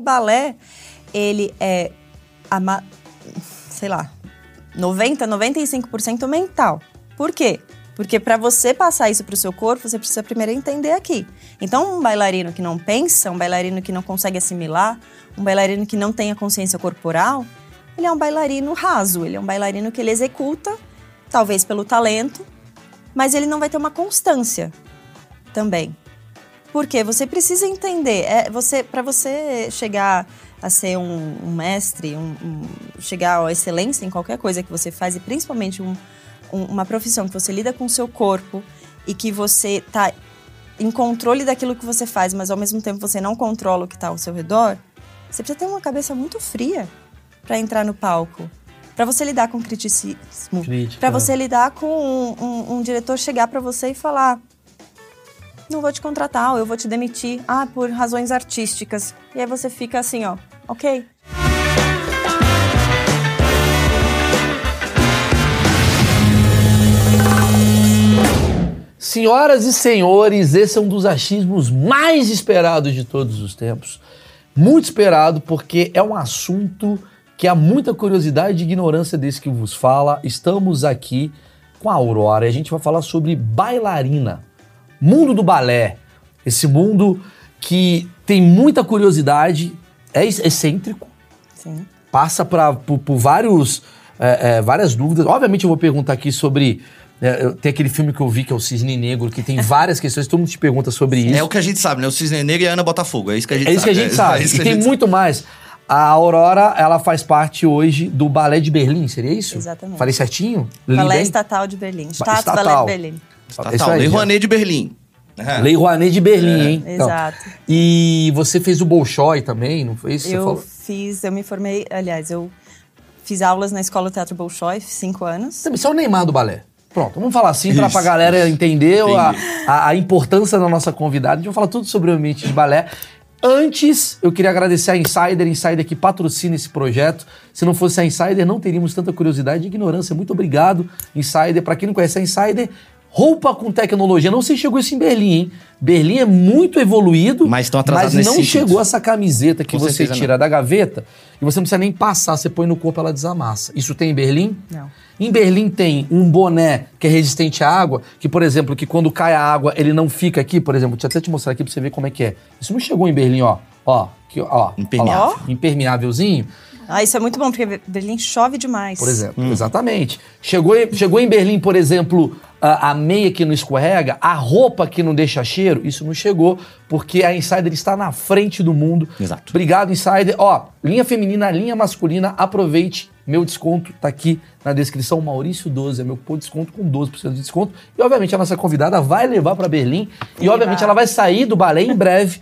O balé, ele é, ama- sei lá, 90, 95% mental. Por quê? Porque para você passar isso para o seu corpo, você precisa primeiro entender aqui. Então, um bailarino que não pensa, um bailarino que não consegue assimilar, um bailarino que não tem a consciência corporal, ele é um bailarino raso, ele é um bailarino que ele executa, talvez pelo talento, mas ele não vai ter uma constância também. Porque você precisa entender, é, você para você chegar a ser um, um mestre, um- um- chegar à excelência em qualquer coisa que você faz e principalmente um- um- uma profissão que você lida com o seu corpo e que você tá em controle daquilo que você faz, mas ao mesmo tempo você não controla o que está ao seu redor, você precisa ter uma cabeça muito fria para entrar no palco, para você lidar com criticismo, para você lidar com um- um diretor chegar para você e falar não vou te contratar, ou eu vou te demitir, ah, por razões artísticas. E aí você fica assim, ó, ok. Senhoras e senhores, esse é um dos achismos mais esperados de todos os tempos. Muito esperado porque é um assunto que há muita curiosidade e ignorância desse que vos fala. Estamos aqui com a Aurora e a gente vai falar sobre bailarina, mundo do balé. Esse mundo que tem muita curiosidade, é ex- excêntrico, Sim. passa pra, por, por vários, é, é, várias dúvidas. Obviamente eu vou perguntar aqui sobre. é, tem aquele filme que eu vi que é o Cisne Negro, que tem várias questões, todo mundo te pergunta sobre isso. É o que a gente sabe, né? O Cisne Negro e a Ana Botafogo. É isso que a gente É isso que a sabe. gente sabe. É e tem muito mais. A Aurora, ela faz parte hoje do Balé de Berlim, seria isso? Exatamente. Falei certinho? Balé? Estatal de Berlim. Stadt estatal. Ballet de Berlim. Sabe. É isso aí, Lei. Rouanet de Berlim. É. Lei Rouanet de Berlim, hein? Então, Exato. e você fez o Bolshoi também, não foi isso? que Você Eu falou? fiz, eu me formei, aliás, eu fiz aulas na Escola Teatro Bolshoi, cinco anos. Você é o Neymar do balé. Pronto, vamos falar assim Isso. pra galera entender a, a, a importância da nossa convidada. A gente vai falar tudo sobre o ambiente de balé. Antes, eu queria agradecer a Insider, Insider que patrocina esse projeto. Se não fosse a Insider, não teríamos tanta curiosidade e ignorância. Muito obrigado, Insider. Pra quem não conhece a Insider, roupa com tecnologia. Não sei se chegou isso em Berlim, hein? Berlim é muito evoluído, Mas estão atrasados mas nesse não sentido. chegou essa camiseta que Com você tira da gaveta e você não precisa nem passar, você põe no corpo ela desamassa. Isso tem em Berlim? Não. Em Berlim tem um boné que é resistente à água, que, por exemplo, que quando cai a água, ele não fica aqui, por exemplo. Deixa eu até te mostrar aqui pra você ver como é que é. Isso não chegou em Berlim, ó. Ó, aqui, ó. Impermeável. Ó. Impermeávelzinho, Ah, isso é muito bom, porque Berlim chove demais. por exemplo. Exatamente. Chegou, chegou em Berlim, por exemplo, a, a meia que não escorrega, a roupa que não deixa cheiro, isso não chegou, porque a Insider está na frente do mundo. Exato. Obrigado, Insider. Ó, linha feminina, linha masculina, aproveite. Meu desconto tá aqui na descrição, Maurício 12, é meu de desconto com 12% de desconto. E obviamente a nossa convidada vai levar para Berlim e obviamente ela vai sair do balé em breve,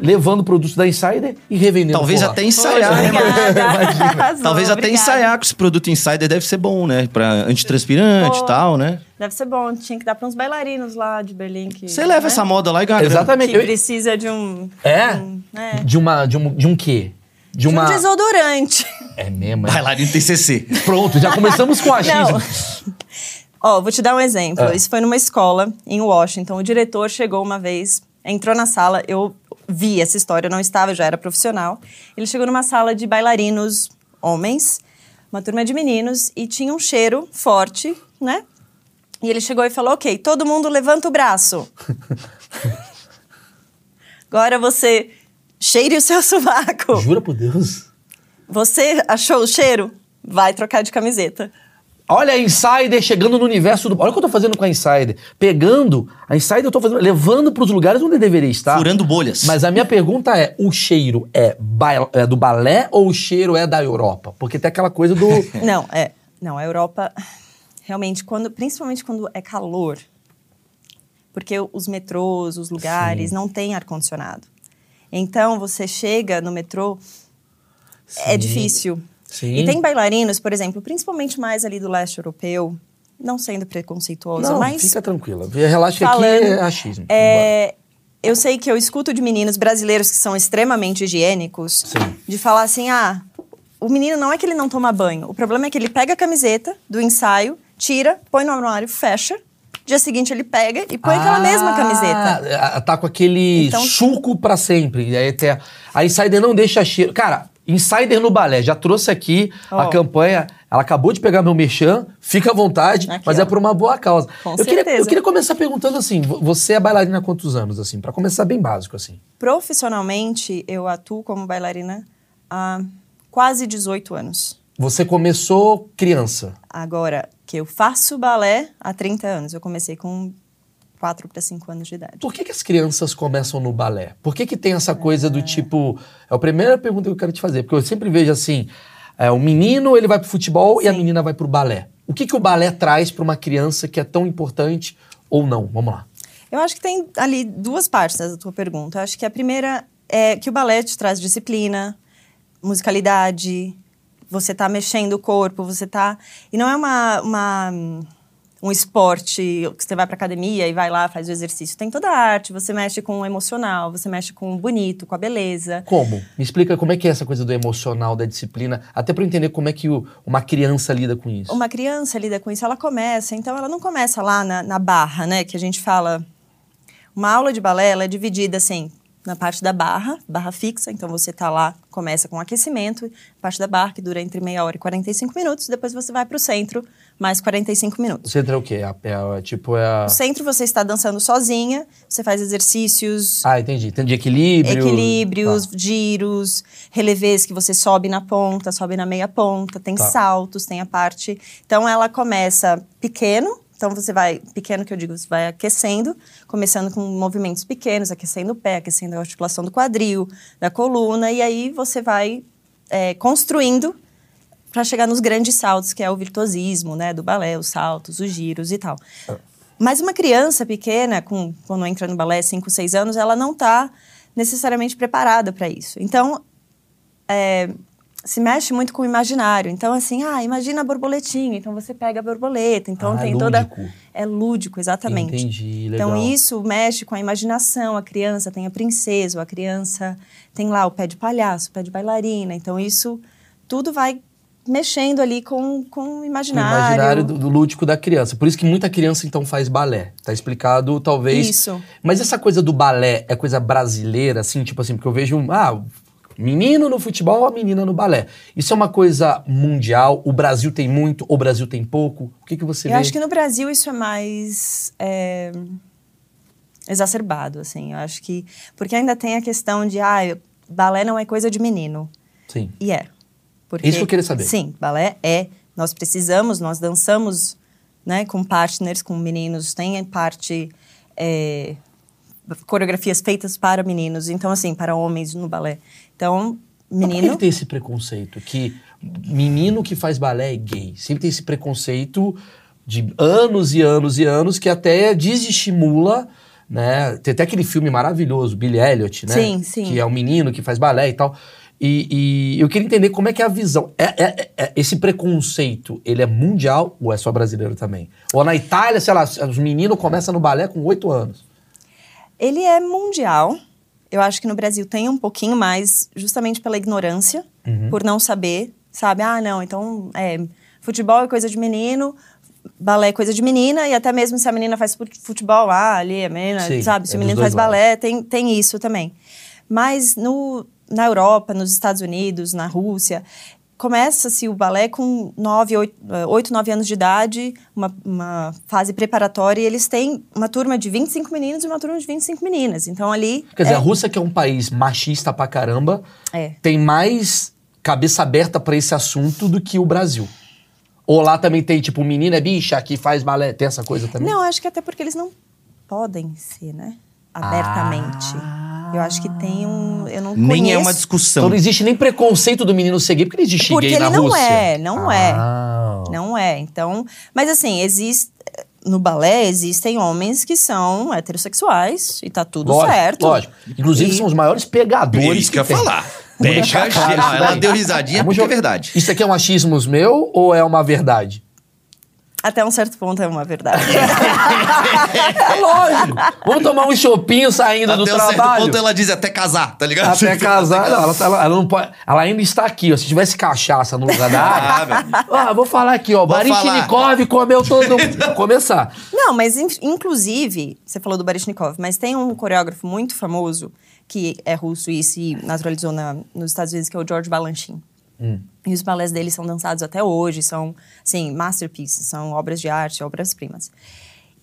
levando produtos da Insider e revendendo. Talvez até ensaiar, Poxa, né? Talvez até obrigada. ensaiar com esse produto Insider deve ser bom, né? Pra antitranspirante e tal, né? Deve ser bom, tinha que dar para uns bailarinos lá de Berlim que. Você leva né? essa moda lá e ganha. grana. Exatamente. Que Eu- precisa de um. É? um- é. De uma de um, de um quê? De De uma um desodorante. É mesmo, é. Bailarino TCC. Pronto, já começamos com a achismo. Ó, vou te dar um exemplo. É. Isso foi numa escola em Washington. O diretor chegou uma vez, entrou na sala, eu vi essa história, eu não estava, eu já era profissional. Ele chegou numa sala de bailarinos homens, uma turma de meninos, e tinha um cheiro forte, né? E ele chegou e falou: Ok, todo mundo levanta o braço. Agora você cheire o seu sovaco. Jura por Deus? Você achou o cheiro? Vai trocar de camiseta. Olha a Insider chegando no universo do. Olha o que eu tô fazendo com a Insider. Pegando. A Insider eu tô fazendo. Levando pros lugares onde deveria estar. Furando bolhas. Mas a minha pergunta é: o cheiro é, ba- é do balé ou o cheiro é da Europa? Porque tem aquela coisa do. Não, é. Não, a Europa, realmente, quando, principalmente quando é calor, porque os metrôs, os lugares, não têm ar-condicionado. Então, você chega no metrô, é Sim. difícil. Sim. E tem bailarinos, por exemplo, principalmente mais ali do leste europeu, não sendo preconceituoso, Não, mas fica tranquila. Relaxa que aqui falando, é achismo. é, eu sei que eu escuto de meninos brasileiros que são extremamente higiênicos Sim. de falar assim: ah, o menino não é que ele não toma banho, o problema é que ele pega a camiseta do ensaio, tira, põe no armário, fecha Dia seguinte ele pega e põe aquela mesma camiseta. Ah, Tá com aquele Então- suco pra sempre. Aí até, a Insider não deixa cheiro. Cara, Insider no balé, já trouxe aqui a Ó. campanha. Ela acabou de pegar meu merchan, fica à vontade, Aqui, mas ó. é por uma boa causa. Com eu, queria, certeza. eu queria começar perguntando assim: vo- você é bailarina há quantos anos, assim? Pra começar bem básico, assim. Profissionalmente, eu atuo como bailarina há quase 18 anos. Você começou criança. Agora, que eu faço balé há 30 anos. Eu comecei com 4 para 5 anos de idade. Por que, que as crianças começam no balé? Por que, que tem essa coisa do tipo. É a primeira pergunta que eu quero te fazer, porque eu sempre vejo assim: é, o menino ele vai pro futebol e a Sim. menina vai pro balé. O que, que o balé traz para uma criança que é tão importante ou não? Vamos lá. Eu acho que tem ali duas partes da tua pergunta. Eu acho que a primeira é que o balé te traz disciplina, musicalidade, você tá mexendo o corpo, você tá. E não é uma. uma um esporte que você vai pra academia e vai lá, faz o exercício. Tem toda a arte, você mexe com o emocional, você mexe com o bonito, com a beleza. Como? Me explica como é que é essa coisa do emocional, da disciplina, até para entender como é que o- uma criança lida com isso. Uma criança lida com isso, ela começa, então ela não começa lá na, na barra, né? Que a gente fala. Uma aula de balé ela é dividida assim, na parte da barra, barra fixa, então você tá lá, começa com aquecimento, parte da barra que dura entre meia hora e 45 minutos, depois você vai para o centro, mais 45 O minutos. centro é o quê? É, é a- tipo, é a... No centro você está dançando sozinha, você faz exercícios, Ah, entendi. Tem de equilíbrio. equilíbrios, Tá. giros, relevês que você sobe na ponta, sobe na meia ponta, tem Tá. saltos, tem a parte. Então ela começa pequeno, então você vai, pequeno que eu digo, você vai aquecendo, começando com movimentos pequenos, aquecendo o pé, aquecendo a articulação do quadril, da coluna, e aí você vai é, construindo para chegar nos grandes saltos, que é o virtuosismo, né, do balé, os saltos, os giros e tal. Mas uma criança pequena, com, quando entra no balé, 5, 6 anos, ela não está necessariamente preparada para isso. Então, é, se mexe muito com o imaginário. Então, assim, ah, imagina a borboletinha. Então, você pega a borboleta. Então, Ah, é tem toda... lúdico. É lúdico, exatamente. Entendi, legal. Então, isso mexe com a imaginação. A criança tem a princesa, a criança tem lá o pé de palhaço, o pé de bailarina. Então, isso tudo vai mexendo ali com, com o O imaginário. imaginário do, do lúdico da criança. Por isso que muita criança, então, faz balé. Tá explicado, talvez. Isso. Mas essa coisa do balé é coisa brasileira, assim, tipo assim, porque eu vejo um. Ah, menino no futebol, a menina no balé. Isso é uma coisa mundial? O Brasil tem muito, o Brasil tem pouco? O que, que você Eu vê? acho que no Brasil isso é mais é, exacerbado, assim. Eu acho que... Porque ainda tem a questão de, ah, eu- balé não é coisa de menino. Sim. E é. Porque, Isso eu queria saber. Sim, balé é. Nós precisamos, nós dançamos né, com partners, com meninos. Tem parte... é, coreografias feitas para meninos. Então, assim, para homens no balé. Então, Mas por que menino... que tem esse preconceito? Que menino que faz balé é gay. Sempre tem esse preconceito de anos e anos e anos que até desestimula, né? Tem até aquele filme maravilhoso, Billy Elliot, né? Sim, sim. Que é um menino que faz balé e tal. E, e eu queria entender como é que é a visão. É, é- é- esse preconceito, ele é mundial ou é só brasileiro também? Ou na Itália, sei lá, os meninos começam no balé com oito anos. Ele é mundial. Eu acho que no Brasil tem um pouquinho mais, justamente pela ignorância, Uhum. por não saber, sabe? Ah, não, então é, futebol é coisa de menino, balé é coisa de menina, e até mesmo se a menina faz fut- futebol, ah, ali a menina, Sim, sabe? Se é o menino faz balé, tem, tem isso também. Mas no, na Europa, nos Estados Unidos, na Rússia, começa-se o balé com 9, 8, 9 anos de idade, uma, uma fase preparatória, e eles têm uma turma de 25 meninos e uma turma de 25 meninas. Então ali. Quer dizer, é- a Rússia, que é um país machista pra caramba, É. tem mais cabeça aberta pra esse assunto do que o Brasil. Ou lá também tem, tipo, menina é bicha que faz balé. Tem essa coisa também? Não, acho que até porque eles não podem ser, né? Abertamente. Ah. Eu acho que tem um. Eu não Nem é uma conheço- Então discussão. não existe nem preconceito do menino ser gay, porque não existe Porque gay na ele não Rússia. é, não é. Ah. Não é. Então. Mas assim, existe. No balé existem homens que são heterossexuais e tá tudo Lógico, certo. lógico. Inclusive, E- são os maiores pegadores Isso que eu ia falar. Pega, claro geral. isso Ela deu risadinha Vamos porque é verdade. Isso aqui é um achismos meu ou é uma verdade? Até um certo ponto é uma verdade. É lógico. Vamos tomar um chopinho saindo Até do um certo trabalho. ponto ela diz até casar, tá ligado? Até casar. Não, ela, tá- ela- não pode, ela ainda está aqui, ó. Se tivesse cachaça no lugar da amigo. Ah, vou falar aqui, ó. Vou Baryshnikov comeu todo mundo. Começar. Não, mas in- inclusive, você falou do Baryshnikov, mas tem um coreógrafo muito famoso que é russo e se naturalizou na- nos Estados Unidos, que é o George Balanchine. E os balés dele são dançados até hoje, são, assim, masterpieces, são obras de arte, obras-primas.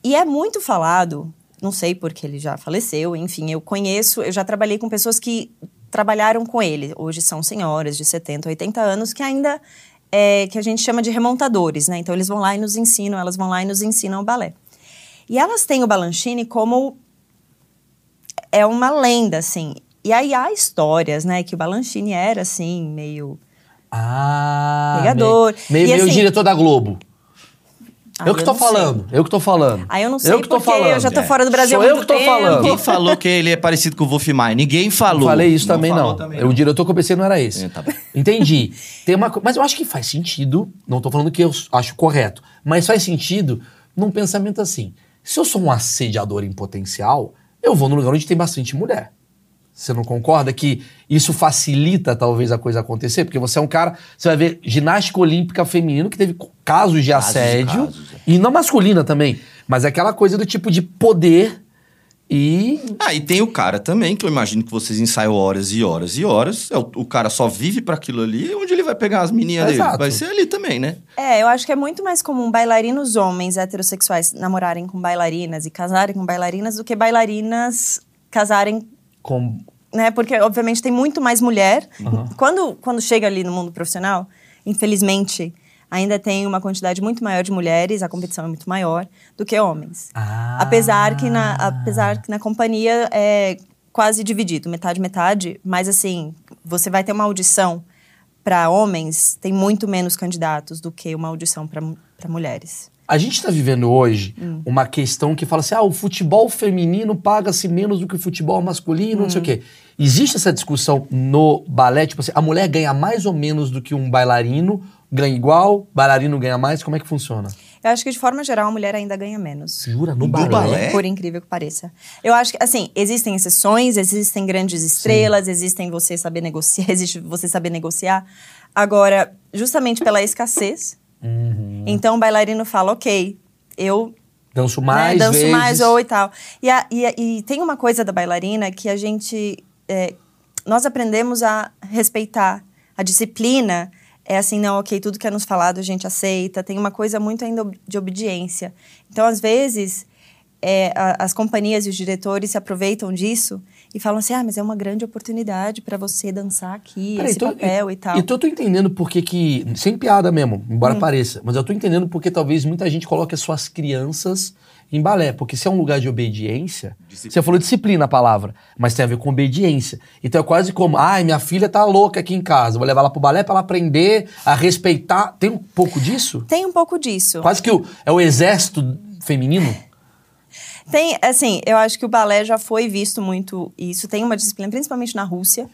E é muito falado, não sei porque ele já faleceu, enfim, eu conheço, eu já trabalhei com pessoas que trabalharam com ele. Hoje são senhoras de 70, 80 anos que ainda é, que a gente chama de remontadores, né? Então eles vão lá e nos ensinam, elas vão lá e nos ensinam o balé. E elas têm o Balanchine como é uma lenda, assim. E aí há histórias, né, que o Balanchine era assim, meio Ah. Pegador. Meio, E meio assim- diretor da Globo. Ah, eu que eu tô não sei. falando. Eu que tô falando. Aí eu não sei eu que tô falando. eu já tô É. fora do Brasil Sou há eu que tô tempo. falando. Ninguém falou que ele é parecido com o Wolf Maia. Ninguém Não falou. falei isso também, não. também, O diretor que eu pensei não era esse. É, tá bom. Entendi. Tem uma, mas eu acho que faz sentido, não tô falando que eu acho correto, mas faz sentido num pensamento assim. Se eu sou um assediador em potencial, eu vou num lugar onde tem bastante mulher. Você não concorda que isso facilita talvez a coisa acontecer? Porque você é um cara, você vai ver ginástica olímpica feminino que teve casos de Casos assédio casos, é. e não masculina também, mas é aquela coisa do tipo de poder e Ah, e tem o cara também, que eu imagino que vocês ensaiam horas e horas e horas. É, O, o cara só vive pra aquilo ali, onde ele vai pegar as meninas dele? Vai ser ali também, né? É, eu acho que é muito mais comum bailarinos homens heterossexuais namorarem com bailarinas e casarem com bailarinas do que bailarinas casarem, com né? Porque, obviamente, tem muito mais mulher. Quando, quando chega ali no mundo profissional, infelizmente, ainda tem uma quantidade muito maior de mulheres, a competição é muito maior, do que homens. Ah. Apesar que na, apesar que na companhia é quase dividido, metade, metade. Mas, assim, você vai ter uma audição para homens, tem muito menos candidatos do que uma audição para mulheres. A gente está vivendo hoje Hum. uma questão que fala assim: ah, o futebol feminino paga-se menos do que o futebol masculino, não sei Hum. o quê. Existe essa discussão no balé? Tipo assim, a mulher ganha mais ou menos do que um bailarino, ganha igual, bailarino ganha mais? Como é que funciona? Eu acho que, de forma geral, a mulher ainda ganha menos. Jura? No balé? balé? Por incrível que pareça. Eu acho que, assim, existem exceções, existem grandes estrelas, existem você saber negociar, existe você saber negociar. Agora, justamente pela escassez, Uhum. então o bailarino fala, ok, eu Danço né, mais danço vezes. mais ou e tal. E, a- e e tem uma coisa da bailarina que a gente. é, nós aprendemos a respeitar a disciplina. É assim, não, ok, tudo que é nos falado a gente aceita. Tem uma coisa muito ainda de obediência. Então, às vezes, é, a- as companhias e os diretores se aproveitam disso e falam assim: ah, mas é uma grande oportunidade para você dançar aqui, Peraí, esse tô- papel e tal. Então eu tô entendendo por que. Sem piada mesmo, Hum. embora pareça. Mas eu tô entendendo porque talvez muita gente coloque as suas crianças em balé. Porque se é um lugar de obediência... Você falou disciplina a palavra, mas tem a ver com obediência. Então é quase como... Ai, minha filha tá louca aqui em casa. Vou levar ela pro balé pra ela aprender a respeitar. Tem um pouco disso? Tem um pouco disso. Quase que o, é o exército feminino? Tem, assim, eu acho que o balé já foi visto muito isso. Tem uma disciplina, principalmente na Rússia,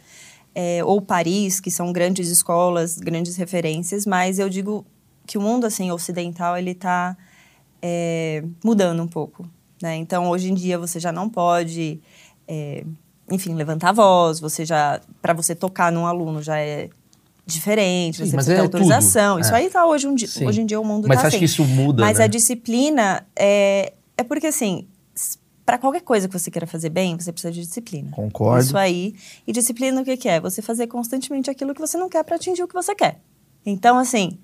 é, ou Paris, que são grandes escolas, grandes referências, mas eu digo que o mundo, assim, ocidental, ele está mudando um pouco, né? Então, hoje em dia, você já não pode, é, enfim, levantar a voz, você já, para você tocar num aluno já é diferente, Sim, você precisa é ter autorização. tudo. Isso É. aí tá hoje, um hoje em dia o mundo Mas tá acha assim. que isso muda, Mas né? a disciplina é, é porque assim, para qualquer coisa que você queira fazer bem, você precisa de disciplina. Concordo. Isso aí. E disciplina o que, que é? Você fazer constantemente aquilo que você não quer para atingir o que você quer. Então, assim,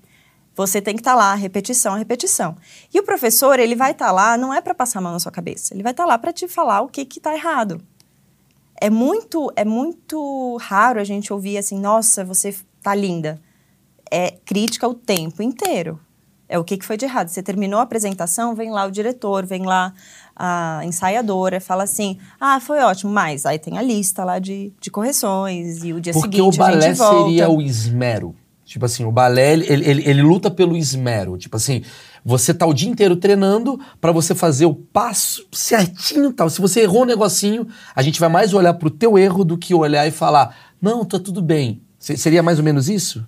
você tem que estar lá, repetição, repetição. E o professor, ele vai estar lá, não é para passar a mão na sua cabeça. Ele vai estar lá para te falar o que que tá errado. É muito, é muito raro a gente ouvir assim, nossa, você tá linda. É crítica o tempo inteiro. É o que, que foi de errado. Você terminou a apresentação, vem lá o diretor, vem lá a ensaiadora, fala assim: ah, foi ótimo, mas aí tem a lista lá de, de correções e o dia Porque seguinte o a balé gente volta. seria o esmero. Tipo assim, o balé, ele, ele, ele luta pelo esmero. Tipo assim, você tá o dia inteiro treinando pra você fazer o passo certinho e tal. Se você errou um negocinho, a gente vai mais olhar pro teu erro do que olhar e falar, não, tá tudo bem. Se- seria mais ou menos isso?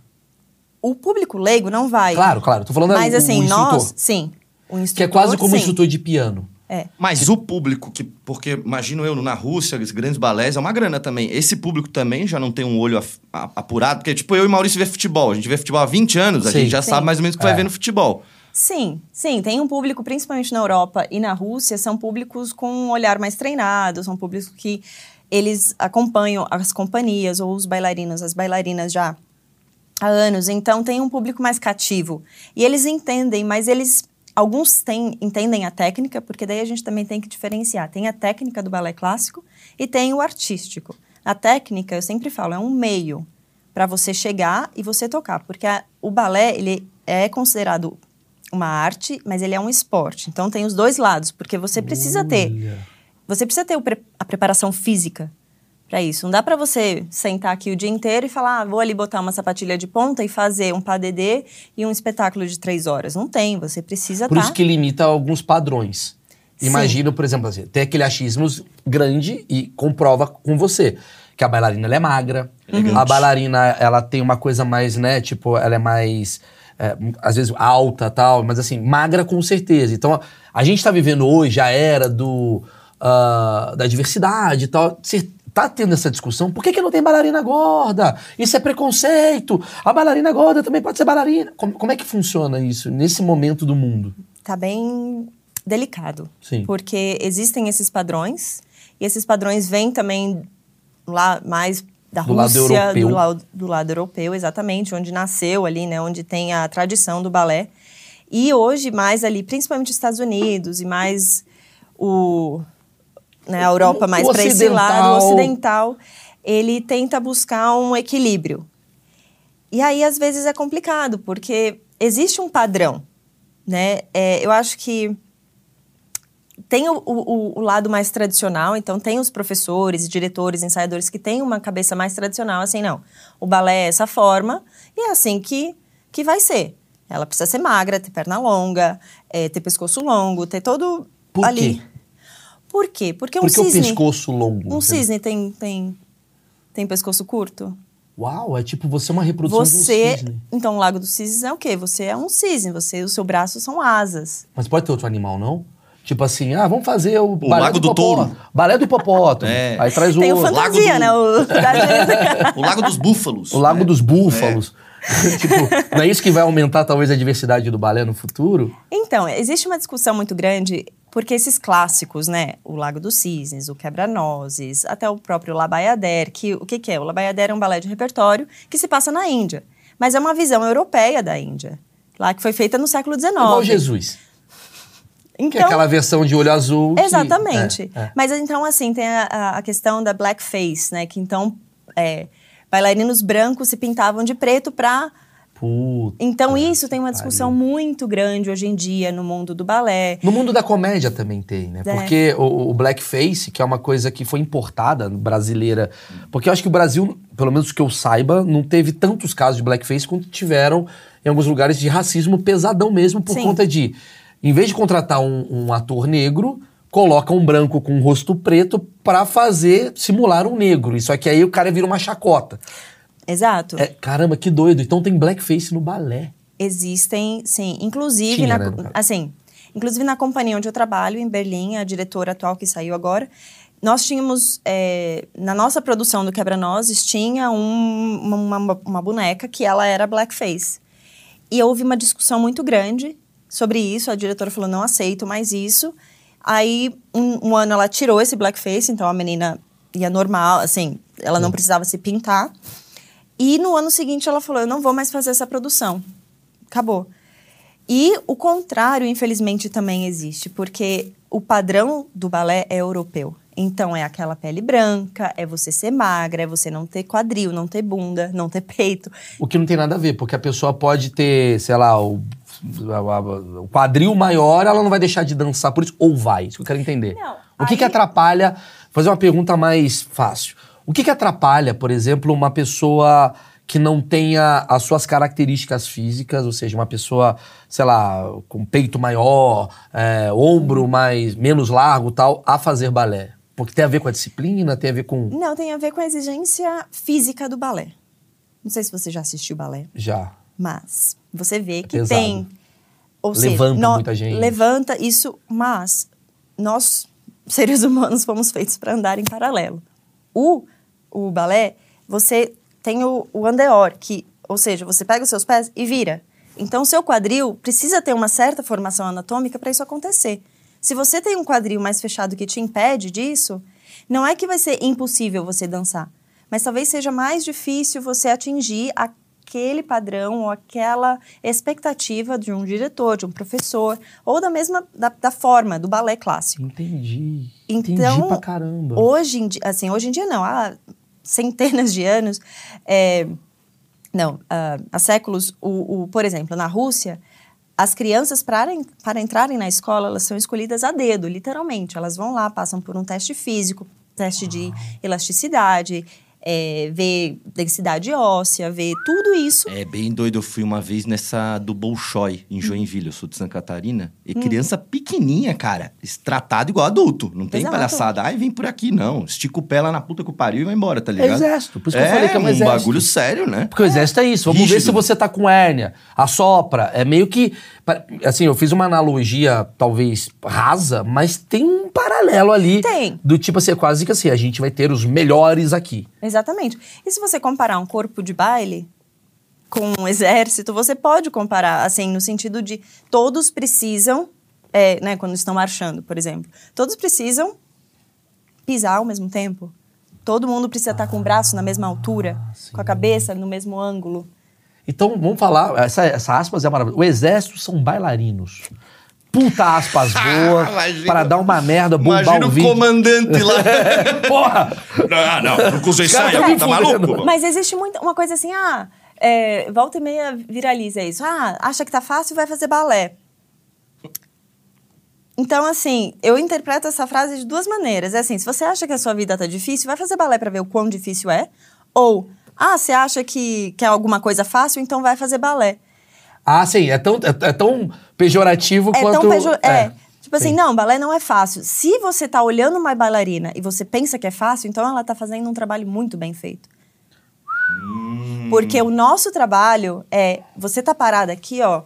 O público leigo não vai. Claro, claro. Tô falando Mas o- o assim, instrutor. nós, sim. O instrutor, Que é quase como sim. instrutor de piano. É. Mas o público, que, porque imagino eu, na Rússia, os grandes balés, é uma grana também. Esse público também já não tem um olho a- apurado, porque, tipo, eu e Maurício vê futebol. A gente vê futebol há 20 anos, a Sim. gente já Sim. sabe mais ou menos o que É. vai ver no futebol. Sim, sim, tem um público, principalmente na Europa e na Rússia, são públicos com um olhar mais treinado, são públicos que eles acompanham as companhias ou os bailarinos, as bailarinas já há anos, então tem um público mais cativo. E eles entendem, mas eles alguns têm, entendem a técnica, porque daí a gente também tem que diferenciar. Tem a técnica do balé clássico e tem o artístico. A técnica, eu sempre falo, é um meio para você chegar e você tocar, porque a- o balé ele é considerado uma arte, mas ele é um esporte. Então tem os dois lados, porque você precisa ter Olha. você precisa ter pre- a preparação física para isso. Não dá para você sentar aqui o dia inteiro e falar, ah, vou ali botar uma sapatilha de ponta e fazer um padedê e um espetáculo de três horas. Não tem, você precisa Por estar... isso que limita alguns padrões. Sim. Imagina, por exemplo, assim, tem aquele achismo grande e comprova com você que a bailarina ela é magra, a bailarina ela tem uma coisa mais, né, tipo, ela é mais é, às vezes alta tal, mas assim, magra com certeza. Então, a gente tá vivendo hoje a era do ah, da diversidade e tal. Você tá tendo essa discussão? Por que, que não tem bailarina gorda? Isso é preconceito. A bailarina gorda também pode ser bailarina. Como, como é que funciona isso nesse momento do mundo? Tá bem delicado. Sim. Porque existem esses padrões, e esses padrões vêm também lá mais da Do lado Rússia, europeu. do, lado, do lado europeu, exatamente, onde nasceu ali, né, onde tem a tradição do balé. E hoje, mais ali, principalmente os Estados Unidos e mais o, né, a Europa mais para esse lado, o ocidental. ocidental, ele tenta buscar um equilíbrio. E aí, às vezes, é complicado, porque existe um padrão, né? É, eu acho que tem o, o- o lado mais tradicional, então tem os professores, diretores, ensaiadores que têm uma cabeça mais tradicional, assim, não. O balé é essa forma e é assim que, que vai ser. Ela precisa ser magra, ter perna longa, é, ter pescoço longo, ter todo Por ali. quê? Por quê? Porque um Porque o cisne... pescoço longo. Um entendeu? cisne tem, tem, tem pescoço curto? Uau, é tipo você é uma reprodução de um Você. cisne. Então, o Lago dos Cisnes é o quê? Você é um cisne, você, o seu braço são asas. Mas pode ter outro animal, não? Tipo assim, ah, vamos fazer o, Lago do hipopótamo. Touro. Balé do hipopótamo. É. Aí traz o Tem o fantasia, Lago do- né? O, O Lago dos Búfalos. O Lago né? dos Búfalos. tipo, não é isso que vai aumentar talvez a diversidade do balé no futuro? Então, existe uma discussão muito grande, porque esses clássicos, né? O Lago dos Cisnes, o Quebra-Nozes, até o próprio Labayader, que o que, que é? O Labayader é um balé de repertório que se passa na Índia. Mas é uma visão europeia da Índia. Lá que foi feita no século XIX. Igual Jesus. Então, Que é aquela versão de olho azul. que- Exatamente. é, é. Mas então, assim, tem a, a- questão da blackface, né? Que então, é, bailarinos brancos se pintavam de preto pra... Puta Então, isso tem uma discussão muito grande hoje em dia no mundo do balé. No mundo da comédia também tem, né? É. Porque o, o blackface, que é uma coisa que foi importada brasileira. Porque eu acho que o Brasil, pelo menos que eu saiba, não teve tantos casos de blackface quanto tiveram em alguns lugares de racismo pesadão mesmo, por Sim. conta de, em vez de contratar um, um ator negro, coloca um branco com um rosto preto pra fazer, simular um negro. Isso aqui aí o cara vira uma chacota. Exato. É, caramba, que doido. Então tem blackface no balé. Existem, sim. Inclusive, Tinha, na, né, assim, inclusive na companhia onde eu trabalho, em Berlim, a diretora atual que saiu agora, nós tínhamos, é, na nossa produção do Quebra-Nozes, tinha um- uma, uma- uma boneca que ela era blackface. E houve uma discussão muito grande sobre isso, a diretora falou, não aceito mais isso. Aí, um, um ano ela tirou esse blackface, então a menina ia normal, assim, ela não precisava se pintar. E no ano seguinte ela falou: Eu não vou mais fazer essa produção. Acabou. E o contrário, infelizmente, também existe, porque o padrão do balé é europeu. Então é aquela pele branca, é você ser magra, é você não ter quadril, não ter bunda, não ter peito. O que não tem nada a ver, porque a pessoa pode ter, sei lá, o, o quadril maior, ela não vai deixar de dançar por isso, ou vai? Isso que eu quero entender. Não, o que, que aí- atrapalha. Vou fazer uma pergunta mais fácil. O que, que atrapalha, por exemplo, uma pessoa que não tenha as suas características físicas, ou seja, uma pessoa, sei lá, com peito maior, é, ombro mais menos largo tal, a fazer balé? Porque tem a ver com a disciplina, tem a ver com. Não, tem a ver com a exigência física do balé. Não sei se você já assistiu balé. Já. Mas você vê que pesado. tem Ou seja, Levanta nó- muita gente. Levanta isso, mas nós, seres humanos, fomos feitos para andar em paralelo. O, o balé, você tem o, o andeor, que, ou seja, você pega os seus pés e vira. Então, o seu quadril precisa ter uma certa formação anatômica para isso acontecer. Se você tem um quadril mais fechado que te impede disso, não é que vai ser impossível você dançar, mas talvez seja mais difícil você atingir aquele padrão ou aquela expectativa de um diretor, de um professor, ou da mesma da, da forma do balé clássico. Entendi. Então, Entendi pra caramba. Hoje em dia, assim, hoje em dia não, há centenas de anos, é, não, ah, há séculos, o, o- por exemplo, na Rússia, as crianças, para entrarem na escola, elas são escolhidas a dedo, literalmente. Elas vão lá, passam por um teste físico, teste de elasticidade, é, ver densidade óssea, ver tudo isso. É bem doido. Eu fui uma vez nessa do Bolshoi, em Joinville. Eu sou de Santa Catarina. E criança pequenininha, cara. Tratado igual adulto. Não tem Exato. palhaçada. Ai, vem por aqui, não. Estica o pé lá na puta que o pariu e vai embora, tá É ligado? exército. Por isso que eu falei que é um um exército. bagulho sério, né? Porque o exército é isso. Vamos ver Rígido. se você tá com hérnia. Assopra. É meio que. Assim, eu fiz uma analogia, talvez rasa, mas tem um paralelo ali. Tem. Do tipo assim, é quase que assim, a gente vai ter os melhores aqui. Exatamente. E se você comparar um corpo de baile com um exército, você pode comparar, assim, no sentido de todos precisam, é, né, quando estão marchando, por exemplo, todos precisam pisar ao mesmo tempo. Todo mundo precisa estar com o braço na mesma altura, com a cabeça no mesmo ângulo. Então, vamos falar, essa, essa aspas é maravilhosa. O exército são bailarinos. Puta aspas boa, Imagina- para dar uma merda, bombar Imagina o o vídeo. comandante lá. Porra! não, não, não usei saia, tá tá maluco? Mas existe muita, uma coisa assim, ah, é, volta e meia viraliza isso. Ah, acha que tá fácil, vai fazer balé. Então, assim, eu interpreto essa frase de duas maneiras. É assim, se você acha que a sua vida tá difícil, vai fazer balé para ver o quão difícil é. Ou, ah, você acha que, que é alguma coisa fácil, então vai fazer balé. Ah, sim, é tão, é, é tão pejorativo É quanto... tão pejo... É. Tipo assim, sim. não, balé não é fácil. Se você tá olhando uma bailarina e você pensa que é fácil, então ela tá fazendo um trabalho muito bem feito. Porque o nosso trabalho é você tá parada aqui, ó.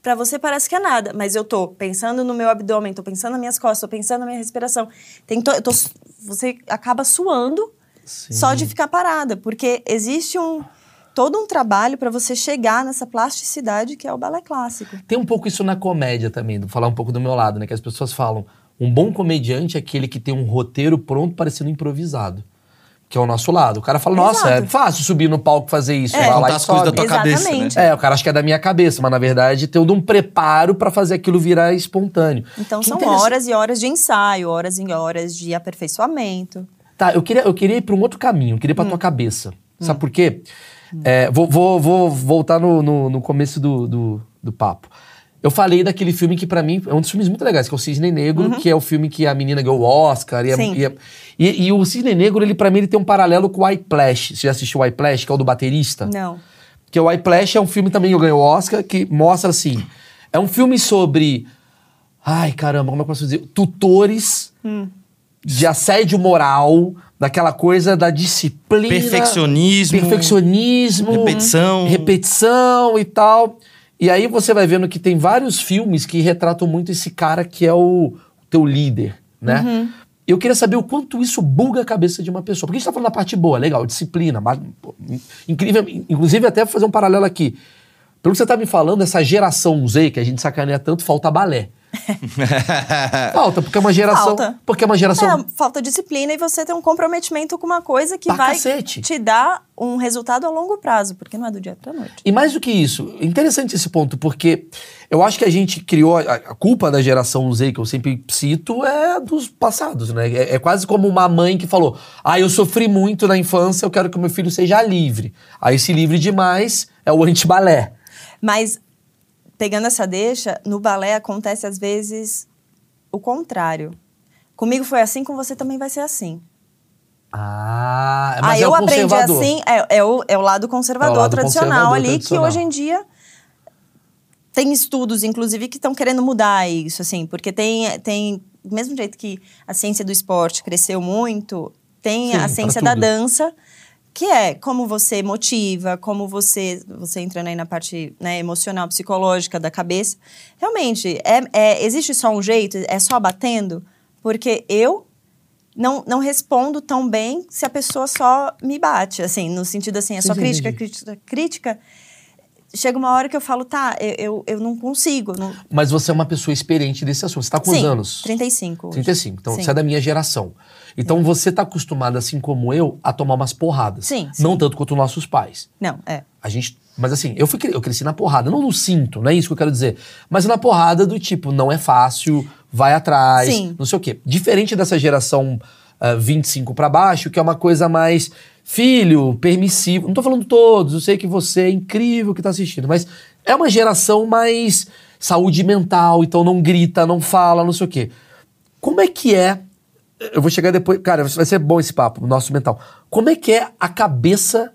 Pra você parece que é nada, mas eu tô pensando no meu abdômen, tô pensando nas minhas costas, tô pensando na minha respiração. Tem to- eu tô você acaba suando só de ficar parada, porque existe um todo um trabalho para você chegar nessa plasticidade que é o balé clássico. Tem um pouco isso na comédia também, vou falar um pouco do meu lado, né? Que as pessoas falam, um bom comediante é aquele que tem um roteiro pronto parecendo improvisado. Que é o nosso lado. O cara fala, nossa, Exato. é fácil subir no palco e fazer isso. É. e as coisas da tua cabeça, Exatamente. né? É, o cara acha que é da minha cabeça, mas na verdade tem todo um preparo pra fazer aquilo virar espontâneo. Então Que são horas e horas de ensaio, horas e horas de aperfeiçoamento. Tá, eu queria, eu queria ir pra um outro caminho, eu queria ir Hum. pra tua cabeça. Sabe por quê? É, vou, vou, vou voltar no, no, no começo do, do, do papo. Eu falei daquele filme que pra mim é um dos filmes muito legais, que é o Cisne Negro, que é o filme que a menina ganhou o Oscar. E, é- Uhum. Sim. e, é- e- e o Cisne Negro, ele para mim, ele tem um paralelo com o Whiplash. Você já assistiu o Whiplash, que é o do baterista? Não. Que o Whiplash é um filme também que ganhou o Oscar, que mostra assim. É um filme sobre. Ai, caramba, como é que eu posso dizer? Tutores de assédio moral, daquela coisa da disciplina. Perfeccionismo. Perfeccionismo. Repetição. Repetição e tal. E aí você vai vendo que tem vários filmes que retratam muito esse cara que é o teu líder, né? Eu queria saber o quanto isso buga a cabeça de uma pessoa. Porque a gente tá falando da parte boa, legal, disciplina, mas, pô, incrível. Inclusive, até fazer um paralelo aqui. Pelo que você tá me falando, essa geração Z, que a gente sacaneia tanto, falta balé. Falta, porque é uma geração. Falta. Porque é uma geração. É, falta disciplina e você tem um comprometimento com uma coisa que Pra vai cacete. te dar um resultado a longo prazo, porque não é do dia pra noite. E mais do que isso, interessante esse ponto, porque eu acho que a gente criou. A, a culpa da geração Z, que eu sempre cito, é dos passados, né? É, é quase como uma mãe que falou: Ah, eu sofri muito na infância, eu quero que o meu filho seja livre. Aí, se livre demais é o antibalé. Mas, pegando essa deixa, no balé acontece às vezes o contrário. Comigo foi assim, com você também vai ser assim. Ah, mas Aí é eu aprendi assim, é, é o, é o lado conservador É o lado tradicional conservador ali, tradicional. que hoje em dia tem estudos, inclusive, que estão querendo mudar isso, assim, porque tem, tem, do mesmo jeito que a ciência do esporte cresceu muito, tem Sim, a ciência da dança que é como você motiva, como você, você entrando aí na parte né, emocional, psicológica da cabeça. Realmente, é, é, existe só um jeito? É só batendo? Porque eu não, não respondo tão bem se a pessoa só me bate, assim, no sentido assim, é só Entendi. crítica, crítica, crítica. Chega uma hora que eu falo, tá, eu, eu, eu não consigo. Não... Mas você é uma pessoa experiente desse assunto. Você tá com quantos anos? 35. hoje. 35. Então, Sim. você é da minha geração. Então, você tá acostumada, assim como eu, a tomar umas porradas. Sim, Não sim. tanto quanto nossos pais. Não, é. A gente. Mas assim, eu, fui, eu cresci na porrada, não no cinto, não é isso que eu quero dizer. Mas na porrada do tipo, não é fácil, vai atrás, Sim. não sei o quê. Diferente dessa geração ah, 25 pra baixo, que é uma coisa mais filho, permissivo. Não tô falando todos, eu sei que você é incrível que tá assistindo, mas é uma geração mais saúde mental, então não grita, não fala, não sei o quê. Como é que é? Eu vou chegar depois. Cara, vai ser bom esse papo, nosso mental. Como é que é a cabeça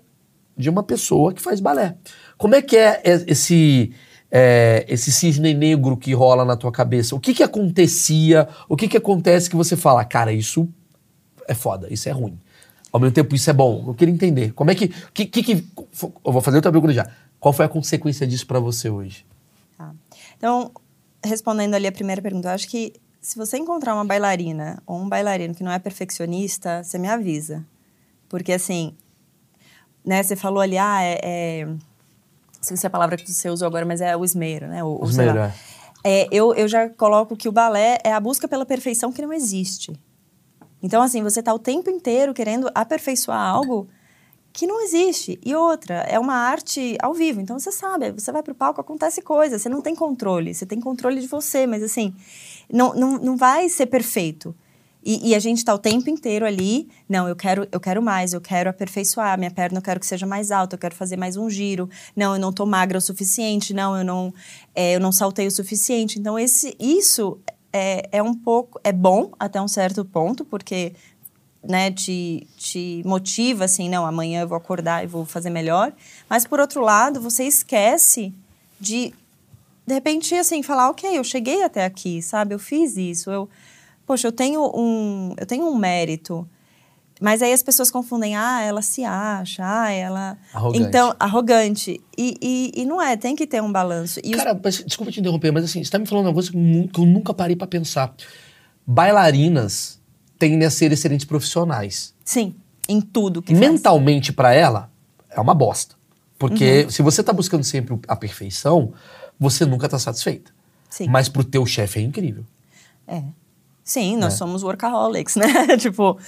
de uma pessoa que faz balé? Como é que é esse. é, esse cisne negro que rola na tua cabeça? O que que acontecia? O que que acontece que você fala, cara, isso é foda, isso é ruim. Ao mesmo tempo, isso é bom. Eu queria entender. Como é que. que, que, que- eu vou fazer outra pergunta já. Qual foi a consequência disso pra você hoje? Tá. Então, respondendo ali a primeira pergunta, eu acho que se você encontrar uma bailarina ou um bailarino que não é perfeccionista, você me avisa. Porque, assim, né, você falou ali, ah, é... é não sei se é a palavra que você usou agora, mas é o esmero, né? O. Esmero, é. É, eu, eu já coloco que o balé é a busca pela perfeição que não existe. Então, assim, você está o tempo inteiro querendo aperfeiçoar algo que não existe. E outra, é uma arte ao vivo. Então, você sabe, você vai pro palco, acontece coisa, você não tem controle. Você tem controle de você, mas, assim, não, não, não vai ser perfeito. E, e a gente está o tempo inteiro ali, não, eu quero, eu quero mais, eu quero aperfeiçoar, minha perna eu quero que seja mais alta, eu quero fazer mais um giro, não, eu não tô magra o suficiente, não, eu não, é, eu não saltei o suficiente. Então, esse, isso é, é um pouco, é bom até um certo ponto, porque né, te, te motiva assim, não, amanhã eu vou acordar e vou fazer melhor. Mas por outro lado, você esquece de de repente assim falar, OK, eu cheguei até aqui, sabe? Eu fiz isso, eu poxa, eu tenho um, eu tenho um mérito. Mas aí as pessoas confundem, ah, ela se acha, ah, ela. Arrogante. Então, arrogante. E, e, e não é, tem que ter um balanço. E os- Cara, mas, desculpa te interromper, mas assim, você tá me falando uma coisa que eu nunca parei pra pensar. Bailarinas tendem a ser excelentes profissionais. Sim, em tudo que. Mentalmente pra ela, é uma bosta. Porque Uhum. se você tá buscando sempre a perfeição, você nunca tá satisfeita. Sim. Mas pro teu chefe é incrível. É. Sim, nós É. somos workaholics, né? tipo,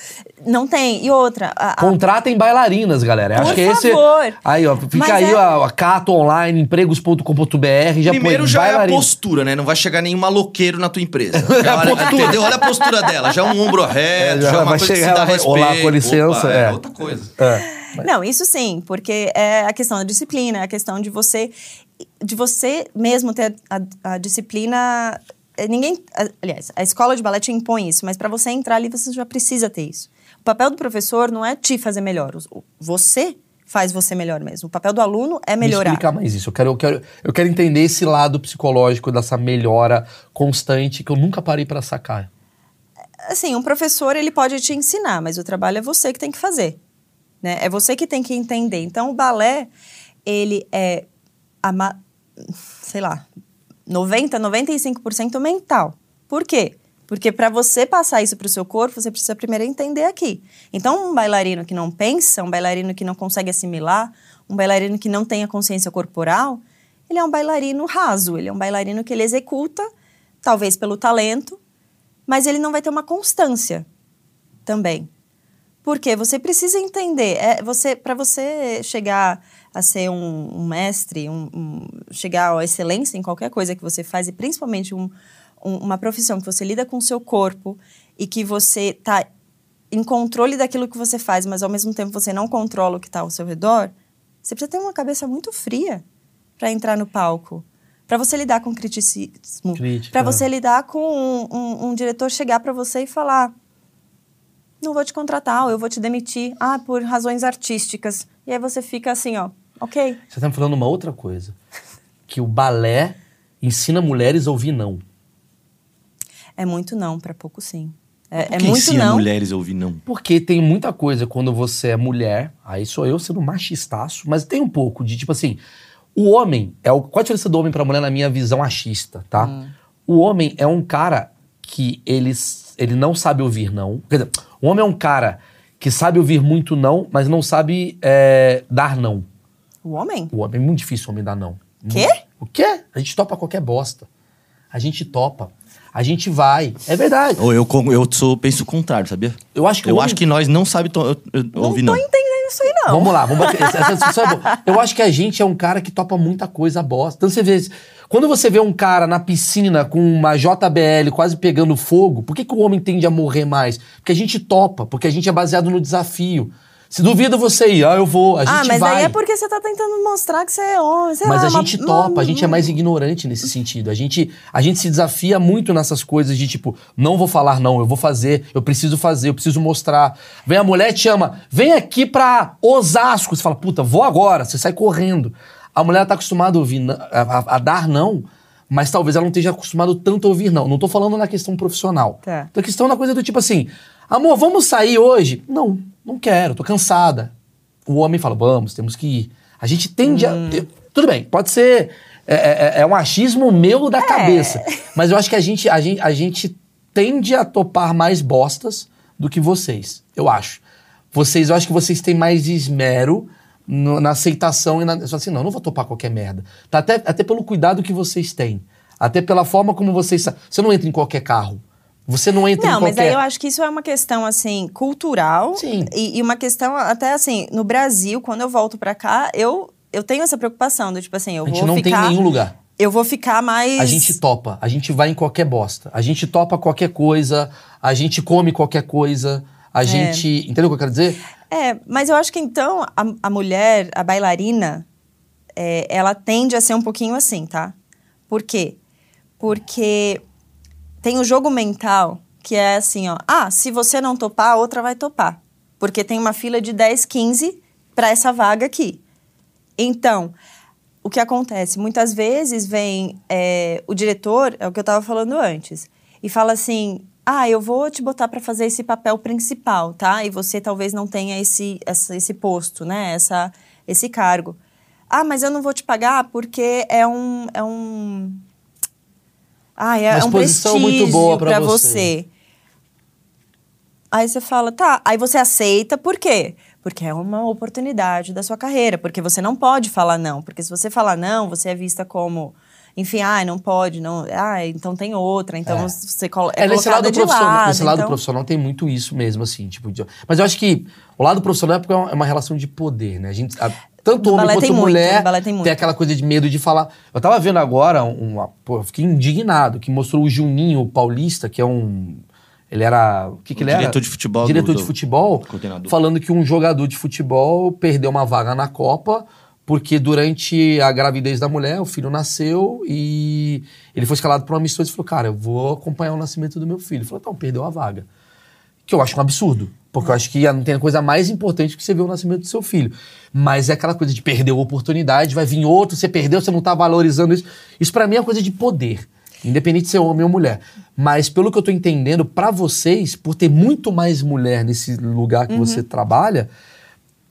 não tem. E outra. a- a- Contratem bailarinas, galera. Por Acho que esse. favor. Aí, ó, fica Mas aí é- a, a Cato Online, empregos.com.br, já Primeiro põe já é a bailarina. postura, né? Não vai chegar nenhum maloqueiro na tua empresa. Já, a olha, postura. entendeu? Olha a postura dela. Já é um ombro reto, É, já, já é uma vai coisa chegar, que se dá vai- respeito. olá, com licença, Opa, é. outra coisa. É. Não, isso sim, porque é a questão da disciplina, é a questão de você de você mesmo ter a, a disciplina. É, Ninguém, a- aliás, a escola de balé te impõe isso, mas para você entrar ali você já precisa ter isso. O papel do professor não é te fazer melhor, você faz você melhor mesmo. O papel do aluno é melhorar. Me explica mais isso. Eu quero, eu, quero, eu quero entender esse lado psicológico dessa melhora constante que eu nunca parei pra sacar. assim, um professor ele pode te ensinar, mas o trabalho é você que tem que fazer, né? É você que tem que entender. Então o balé ele é ama- sei lá, 90, 95% mental. Por quê? Porque para você passar isso para o seu corpo, você precisa primeiro entender aqui. Então, um bailarino que não pensa, um bailarino que não consegue assimilar, um bailarino que não tem a consciência corporal, ele é um bailarino raso, ele é um bailarino que ele executa, talvez pelo talento, mas ele não vai ter uma constância também. Porque você precisa entender, é, você para você chegar a ser um, um mestre, um- um- chegar à excelência em qualquer coisa que você faz, e principalmente um- um- uma profissão que você lida com o seu corpo e que você está em controle daquilo que você faz, mas ao mesmo tempo você não controla o que está ao seu redor, você precisa ter uma cabeça muito fria para entrar no palco. Para você lidar com criticismo. Para é. você lidar com um- um diretor chegar para você e falar: não vou te contratar, ou eu vou te demitir, ah, por razões artísticas. E aí você fica assim, ó, ok. Você tá me falando uma outra coisa. Que o balé ensina mulheres a ouvir não. É muito não, para pouco sim. É, Por é que muito ensina não. mulheres a ouvir não? Porque tem muita coisa quando você é mulher, aí sou eu sendo machistaço, mas tem um pouco de tipo assim, o homem é o qual a diferença do homem pra mulher na minha visão achista, tá? Hum. O homem é um cara que ele, ele não sabe ouvir não. Quer dizer, o homem é um cara que sabe ouvir muito não, mas não sabe é, dar não. O homem? O homem é muito difícil o homem dar não. Quê? O quê? A gente topa qualquer bosta. A gente topa. A gente vai. É verdade. Ou eu, co- eu sou, penso o contrário, sabia? Eu acho que Eu homem- acho que nós não sabemos ouvir não não. tô entendendo isso aí, não. Vamos lá, vamos bater. Essa, essa discussão é boa. Eu acho que a gente é um cara que topa muita coisa bosta. Então você vê. Quando você vê um cara na piscina com uma JBL quase pegando fogo, por que, que o homem tende a morrer mais? Porque a gente topa, porque a gente é baseado no desafio. Se duvida você ir, ah, eu vou, a gente ah, mas vai. aí é porque você tá tentando mostrar que você é homem. sei Mas lá, a uma- gente uma- topa, a gente é mais ignorante nesse sentido. A gente, a gente se desafia muito nessas coisas de tipo, não vou falar não, eu vou fazer, eu preciso fazer, eu preciso mostrar. Vem a mulher e te chama, vem aqui pra Osasco. Você fala, puta, vou agora, você sai correndo. A mulher tá acostumada a ouvir, a, a- a dar não, mas talvez ela não esteja acostumada tanto a ouvir não. Não tô falando na questão profissional. Tá. Tô questão na coisa do tipo assim, amor, vamos sair hoje? Não, não quero, tô cansada. O homem fala, vamos, temos que ir. A gente tende a. eu- tudo bem, pode ser. É, é- é um achismo meu da cabeça. Mas eu acho que a gente, a, gente, a gente tende a topar mais bostas do que vocês. Eu acho. Vocês, eu acho que vocês têm mais esmero no- na aceitação e na. Só assim, não, não vou topar qualquer merda. Tá até, até pelo cuidado que vocês têm. Até pela forma como vocês. Você não entra em qualquer carro. Você não entra Não, em mas qualquer. aí eu acho que isso é uma questão, assim, cultural. Sim. E, e uma questão, até assim, no Brasil, quando eu volto pra cá, eu, eu tenho essa preocupação do tipo assim, eu a gente vou não ficar. tem nenhum lugar. Eu vou ficar mais. A gente topa, a gente vai em qualquer bosta. A gente topa qualquer coisa, a gente come qualquer coisa, a gente. Entendeu o que eu quero dizer? É, mas eu acho que então a, a mulher, a bailarina, é, ela tende a ser um pouquinho assim, tá? Por quê? Porque tem o jogo mental que é assim, ó. Ah, se você não topar, a outra vai topar. Porque tem uma fila de 10, 15 para essa vaga aqui. Então, o que acontece? Muitas vezes vem é, o diretor, é o que eu estava falando antes, e fala assim: ah, eu vou te botar para fazer esse papel principal, tá? E você talvez não tenha esse, essa- esse posto, né? Essa, esse cargo. Ah, mas eu não vou te pagar porque é um. É um ah, é, Uma é um prestígio muito boa pra pra você. você. Aí você fala, tá. Aí você aceita, por quê? Porque é uma oportunidade da sua carreira. Porque você não pode falar não. Porque se você falar não, você é vista como. Enfim, ah, não pode, não. Ah, então tem outra. Então É. você colo é, É, nesse lado de profissional. lado. nesse lado então... profissional tem muito isso mesmo, assim, tipo. de- Mas eu acho que o lado profissional é porque é uma- é uma relação de poder, né? A gente. a- tanto No homem quanto tem muito, mulher balé tem muito. aquela coisa de medo de falar. Eu tava vendo agora uma. Pô, eu fiquei indignado que mostrou o Juninho Paulista, que é um. Ele era. O que, que O ele era? diretor de futebol Diretor do- de futebol. coordenador. Falando que um jogador de futebol perdeu uma vaga na Copa porque durante a gravidez da mulher, o filho nasceu e ele foi escalado para um amistoso e falou: Cara, eu vou acompanhar o nascimento do meu filho. Ele falou: Então, perdeu a vaga. Que eu acho um absurdo. Porque eu acho que não tem coisa mais importante que você ver o nascimento do seu filho. Mas é aquela coisa de perder a oportunidade, vai vir outro, você perdeu, você não tá valorizando isso. Isso pra mim é uma coisa de poder. Independente de ser homem ou mulher. Mas pelo que eu tô entendendo, pra vocês, por ter muito mais mulher nesse lugar que você trabalha,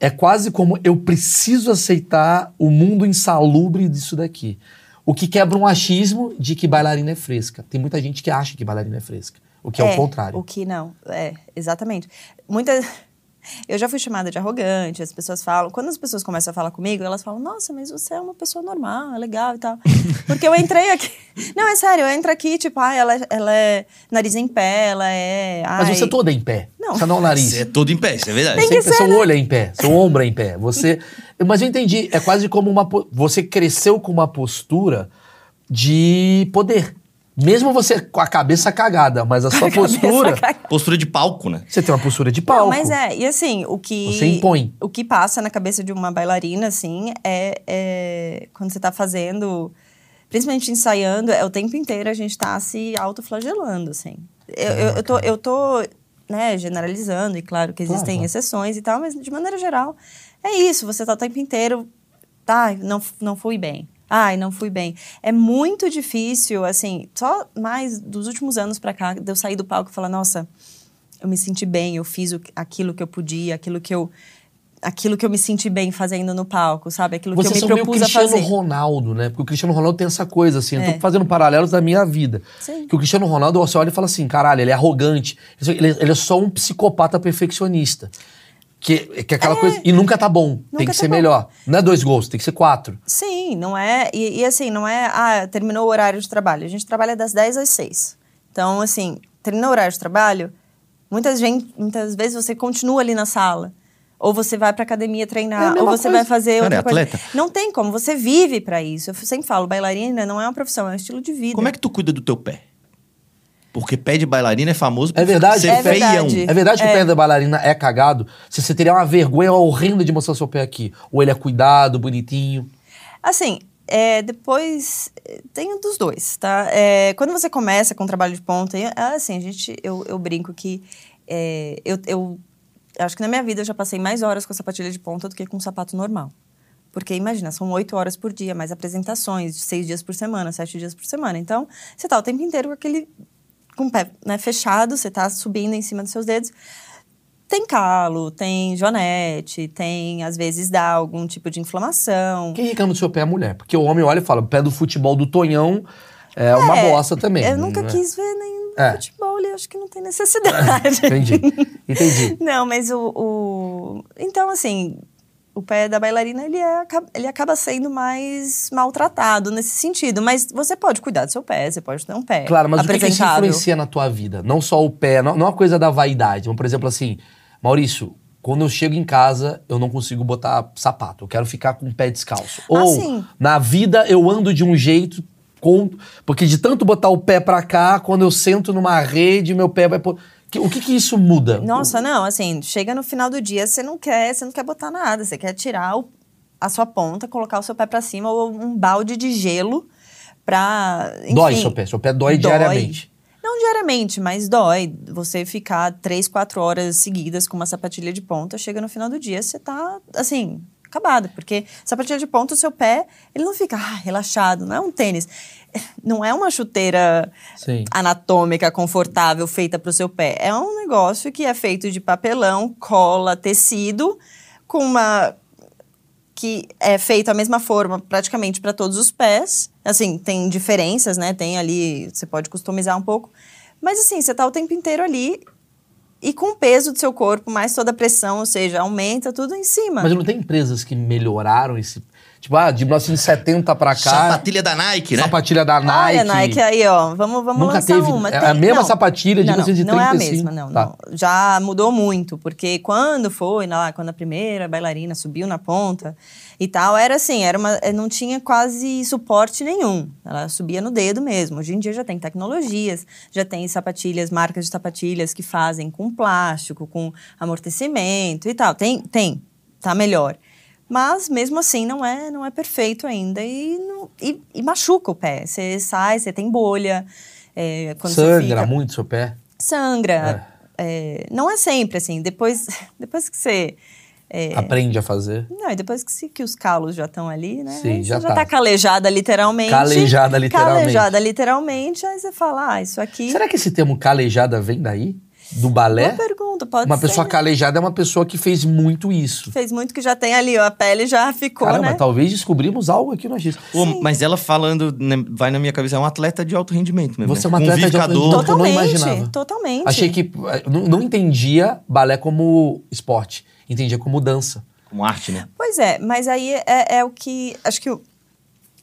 é quase como eu preciso aceitar o mundo insalubre disso daqui. O que quebra um achismo de que bailarina é fresca. Tem muita gente que acha que bailarina é fresca. O que é, o contrário. O que não. É, exatamente. Muita. Eu já fui chamada de arrogante, as pessoas falam. Quando as pessoas começam a falar comigo, elas falam: Nossa, mas você é uma pessoa normal, é legal e tal. Porque eu entrei aqui. Não, é sério, eu entro aqui, tipo, ah, ela, é- ela é nariz em pé, ela é. Mas ai, você toda é em pé. Não. Você não é o nariz. Você é todo em pé, isso é verdade. Tem que Sempre ser, seu né? olho é em pé, seu ombro é em pé. Você, mas eu entendi, é quase como uma você cresceu com uma postura de poder. Mesmo você com a cabeça cagada, mas a sua postura, Postura de palco, né? você tem uma postura de palco. Não, mas é, e assim, o que. Você impõe. O que passa na cabeça de uma bailarina, assim, é, é quando você tá fazendo, principalmente ensaiando, é o tempo inteiro a gente tá se autoflagelando, assim. Eu, eu, eu tô, eu tô né, generalizando, e claro que existem Claro. exceções e tal, mas de maneira geral, é isso, você tá o tempo inteiro, tá, não, não fui bem. Ai, não fui bem. É muito difícil, assim, só mais dos últimos anos pra cá, de eu sair do palco e falar, nossa, eu me senti bem, eu fiz o- aquilo que eu podia, aquilo que eu aquilo que eu me senti bem fazendo no palco, sabe? Aquilo Você que eu me propus a Cristiano fazer. Ronaldo, né? Porque o Cristiano Ronaldo tem essa coisa, assim. Eu É. tô fazendo paralelos da minha vida. Sim. Que o Cristiano Ronaldo, você olha e fala assim, caralho, ele é arrogante. Ele, ele é só um psicopata perfeccionista. Que, que é aquela coisa... E nunca tá bom. tem Nunca que tá ser bom. melhor. Não é dois gols, tem que ser quatro. Sim, não é. E, e assim, não é. Ah, terminou o horário de trabalho. A gente trabalha das 10 às 6. Então, assim, terminou o horário de trabalho, muitas, gen- muitas vezes você continua ali na sala. Ou você vai pra academia É treinar, mesma ou você coisa. vai fazer Cara, outra é coisa. atleta. Não tem como, você vive pra isso. Eu sempre falo, bailarina não é uma profissão, é um estilo de vida. Como é que tu cuida do teu pé? Porque pé de bailarina é famoso por É verdade? ser É feião. verdade. É verdade que É. o pé da bailarina é cagado? Se você teria uma vergonha horrenda de mostrar seu pé aqui. Ou ele é cuidado, bonitinho. Assim, é, depois é, tem dos dois, tá? É, quando você começa com trabalho de ponta, é, assim, a gente, eu, eu brinco que é, eu, eu acho que na minha vida eu já passei mais horas com a sapatilha de ponta do que com um sapato normal. Porque imagina, são oito horas por dia, mais apresentações, seis dias por semana, sete dias por semana. Então, você tá o tempo inteiro com aquele com o pé né, fechado, você tá subindo em cima dos seus dedos. Tem calo, tem jonete, tem, às vezes, dá algum tipo de inflamação. Quem reclama do seu pé é a mulher. Porque o homem olha e fala, o pé do futebol do Tonhão é, uma É, bosta também. Eu nunca né? quis ver nem É. futebol ali, acho que não tem necessidade. Entendi. Entendi. Não, mas o, o- Então, assim, o pé da bailarina, ele, é, ele acaba sendo mais maltratado nesse sentido. Mas você pode cuidar do seu pé, você pode ter um pé Claro, mas o que, que isso influencia na tua vida? Não só o pé, não, não é uma coisa da vaidade. Mas, por exemplo, assim, Maurício, quando eu chego em casa, eu não consigo botar sapato. Eu quero ficar com o pé descalço. Ah, Ou, na vida, eu ando de um jeito. Com, porque de tanto botar o pé pra cá, quando eu sento numa rede, meu pé vai. Pôr, que- o que que isso muda? Nossa, não, assim, chega no final do dia, você não quer, você não quer botar nada, você quer tirar o- a sua ponta, colocar o seu pé pra cima ou um balde de gelo pra, enfim, Dói seu pé. Seu pé dói, diariamente. Não diariamente, mas dói. Você ficar três, quatro horas seguidas com uma sapatilha de ponta, chega no final do dia, você tá, assim, acabado. Porque sapatilha de ponta, o seu pé, ele não fica ah, relaxado, não é um tênis. Não é uma chuteira Sim. anatômica, confortável, feita para o seu pé. É um negócio que é feito de papelão, cola, tecido, com uma que é feito da mesma forma praticamente para todos os pés. Assim, tem diferenças, né? Tem ali, você pode customizar um pouco. Mas assim, você tá o tempo inteiro ali e com o peso do seu corpo, mais toda a pressão, ou seja, aumenta tudo em cima. Mas não tem empresas que melhoraram esse. Tipo, ah, de 1970 pra cá. Sapatilha da Nike, né? Sapatilha da Nike. Olha, Nike aí, ó. Vamos, vamos Nunca lançar teve- uma. é a mesma sapatilha de não, não, 1935. Não é a mesma, não, Tá. não. Já mudou muito, porque quando foi, lá, quando a primeira bailarina subiu na ponta e tal, era assim, era uma, eh, não tinha quase suporte nenhum. Ela subia no dedo mesmo. Hoje em dia já tem tecnologias, já tem sapatilhas, marcas de sapatilhas que fazem com plástico, com amortecimento e tal. Tem, tem, tá melhor. Mas mesmo assim não é não é perfeito ainda e, não- e, e machuca o pé. Você sai, você tem bolha. é, Sangra fica- muito seu pé. sangra. É, não é sempre assim. Depois, depois que você. é, Aprende a fazer. não, e depois que, se- que os calos já estão ali, né? Sim, já você já tá. tá calejada literalmente. Calejada literalmente. Calejada literalmente. Aí você fala, ah, isso aqui. Será que esse termo calejada vem daí? Do balé? Boa pergunta, pode Uma ser. pessoa né? calejada é uma pessoa que fez muito isso. Fez muito que já tem ali, ó, a pele já ficou, Caramba, né? talvez descobrimos algo aqui no Agis. Pô, mas ela falando, né, vai na minha cabeça, é um atleta de alto rendimento mesmo. Você é né? uma Com atleta de alto rendimento. eu não Totalmente, imaginava. totalmente. Achei que. eh, Não, não entendia balé como esporte. Entendia como dança. Como arte, né? Pois é, mas aí é, é o que. Acho que o-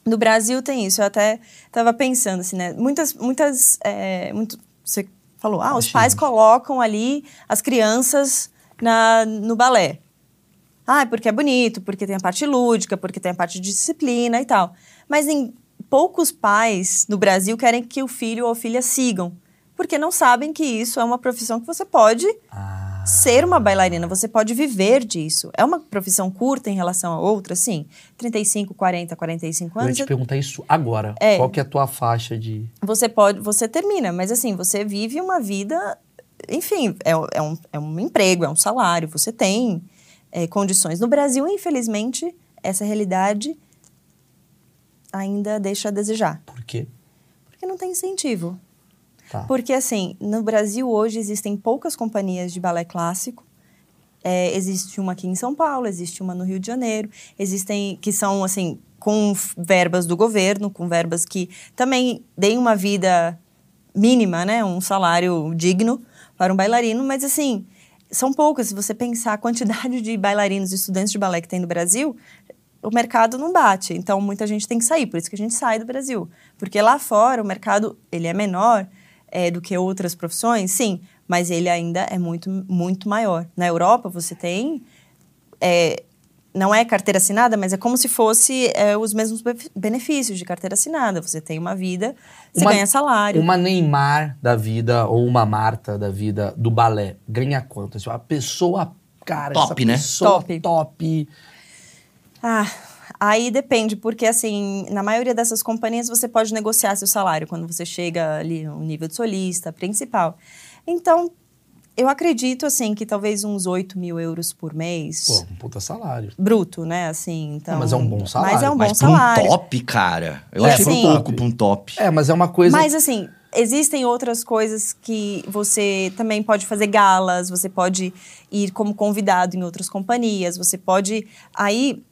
no Brasil tem isso. Eu até estava pensando assim, né? Muitas. muitas é, muito, você falou, ah, os pais colocam ali as crianças na, no balé. Ah, porque é bonito, porque tem a parte lúdica, porque tem a parte de disciplina e tal. Mas em poucos pais no Brasil querem que o filho ou a filha sigam. Porque não sabem que isso é uma profissão que você pode Ah. Ser uma bailarina, você pode viver disso. É uma profissão curta em relação a outra, sim. 35, 40, 45 Eu ia anos, te perguntar isso agora. É. Qual que é a tua faixa de. você pode, você termina, mas assim, você vive uma vida, enfim, é, é um, é um emprego, é um salário, você tem é, condições. No Brasil, infelizmente, essa realidade ainda deixa a desejar, Por quê? porque não tem incentivo. Tá. Porque, assim, no Brasil hoje existem poucas companhias de balé clássico. É, existe uma aqui em São Paulo, existe uma no Rio de Janeiro. Existem que são, assim, com verbas do governo, com verbas que também deem uma vida mínima, né? Um salário digno para um bailarino. Mas, assim, são poucas. Se você pensar a quantidade de bailarinos e estudantes de balé que tem no Brasil, o mercado não bate. Então, muita gente tem que sair. Por isso que a gente sai do Brasil. Porque lá fora, o mercado, ele é menor é, do que outras profissões, sim. Mas ele ainda é muito, muito maior. Na Europa, você tem... é, não é carteira assinada, mas é como se fosse é, os mesmos benefícios de carteira assinada. Você tem uma vida, você Uma- ganha salário. Uma Neymar da vida ou uma Marta da vida do balé ganha quanto? Assim, a pessoa, cara, Top, essa né? pessoa Top. top. Ah, aí depende, porque assim, na maioria dessas companhias você pode negociar seu salário quando você chega ali no nível de solista, principal. Então, eu acredito, assim, que talvez uns 8 mil euros por mês. Pô, um puta salário. Bruto, né? Assim, então. mas é um bom salário. Mas é um bom Mas pra um salário. top, cara. Eu É, achei um pouco pra um top. É, mas é uma coisa. Mas assim, existem outras coisas que você também pode fazer galas, você pode ir como convidado em outras companhias, você pode aí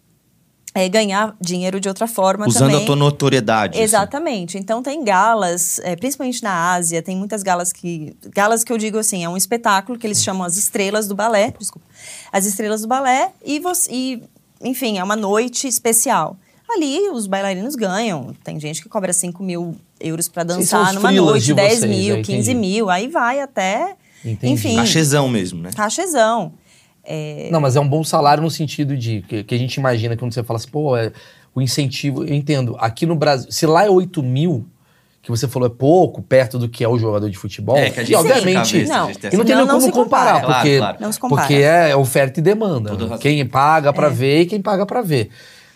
é, ganhar dinheiro de outra forma Usando também. a tua notoriedade. assim. Exatamente. Então tem galas, é, principalmente na Ásia, tem muitas galas que. Galas que eu digo assim, é um espetáculo que eles chamam as estrelas do balé. Desculpa. As estrelas do balé e você. E, enfim, é uma noite especial. Ali os bailarinos ganham. Tem gente que cobra 5 mil euros para dançar numa noite, de 10 vocês, mil, é, 15 entendi. mil, aí vai até. Entendi. Enfim, Cachezão mesmo, né? cachezão. É, Não, mas é um bom salário no sentido de que, que a gente imagina quando você fala assim, pô, é, o incentivo. Eu entendo. Aqui no Brasil, se lá é 8 mil, que você falou é pouco, perto do que é o jogador de futebol. É, que a e gente tem obviamente. cabeça, Não, a gente tem E não tem Não, nem não como se comparar, compara. porque, Claro, claro. Não se compara. porque é oferta e demanda. Né? Quem paga pra ver e quem paga pra ver.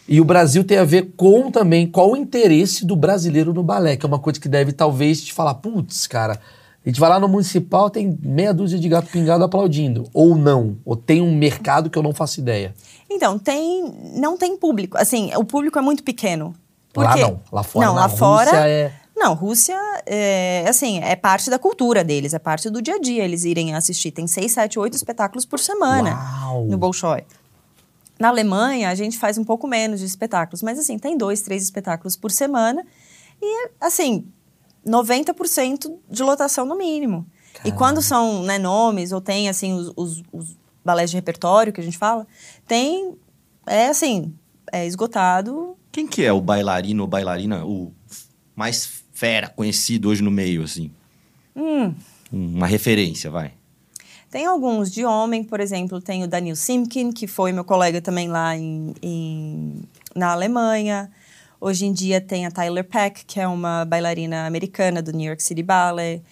E o Brasil tem a ver com também qual o interesse do brasileiro no balé, que é uma coisa que deve talvez te falar, putz, cara, a gente vai lá no municipal, tem meia dúzia de gato pingado aplaudindo. Ou não. Ou tem um mercado que eu não faço ideia. Então, tem. Não tem público. Assim, o público é muito pequeno. Por Lá quê? não. Lá fora, Não, na lá Rússia fora. é- Não, Rússia é assim, é parte da cultura deles, é parte do dia a dia eles irem assistir. Tem seis, sete, oito espetáculos por semana Uau. no Bolshoi. Na Alemanha, a gente faz um pouco menos de espetáculos, mas assim, tem dois, três espetáculos por semana. E, assim, 90% de lotação no mínimo. E quando são né, nomes, ou tem, assim, os, os, os balés de repertório que a gente fala, tem, é assim, é esgotado. Quem que é o bailarino ou bailarina, o mais fera conhecido hoje no meio, assim? Hum, Uma referência, vai. Tem alguns de homem, por exemplo, tem o Daniel Simkin, que foi meu colega também lá em, em- na Alemanha. Hoje em dia tem a Tyler Peck, que é uma bailarina americana do New York City Ballet.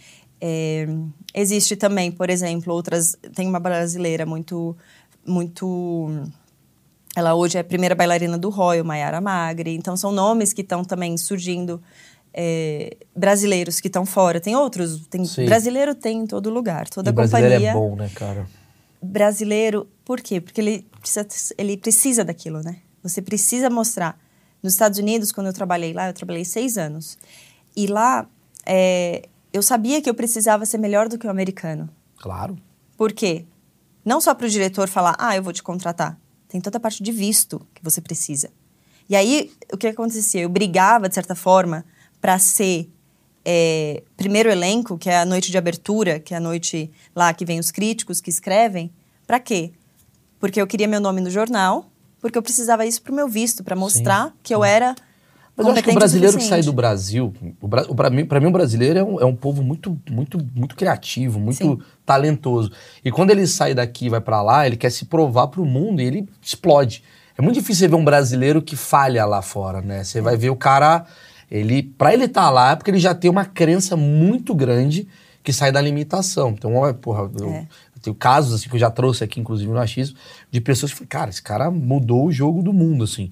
É, existe também, por exemplo, outras. Tem uma brasileira muito, muito. Ela hoje é a primeira bailarina do Royal, Mayara Magri. Então são nomes que estão também surgindo. é, brasileiros que estão fora. Tem outros. Tem, Sim. brasileiro tem em todo lugar. Toda E brasileiro companhia é bom, né, cara? brasileiro, por quê? Porque ele precisa, ele precisa daquilo, né? Você precisa mostrar. Nos Estados Unidos, quando eu trabalhei lá, eu trabalhei seis anos. E lá, é, eu sabia que eu precisava ser melhor do que o americano. Claro. Por quê? Não só para o diretor falar, ah, eu vou te contratar. Tem toda a parte de visto que você precisa. E aí, o que acontecia? Eu brigava, de certa forma, para ser é, primeiro elenco, que é a noite de abertura, que é a noite lá que vem os críticos que escrevem. Para quê? Porque eu queria meu nome no jornal, porque eu precisava isso pro meu visto, para mostrar que eu era Mas eu acho que o brasileiro que sai do Brasil, o Bra- o- pra mim, pra mim o brasileiro é um, é um povo muito, muito, muito criativo, muito Sim. talentoso. E quando ele sai daqui e vai pra lá, ele quer se provar pro mundo e ele explode. É muito difícil você ver um brasileiro que falha lá fora, né? Você vai ver o cara, ele, para ele estar lá é porque ele já tem uma crença muito grande que sai da limitação. Então, ó, porra, eu, É. eu tenho casos assim que eu já trouxe aqui, inclusive no achismo, de pessoas que falam, cara, esse cara mudou o jogo do mundo, assim.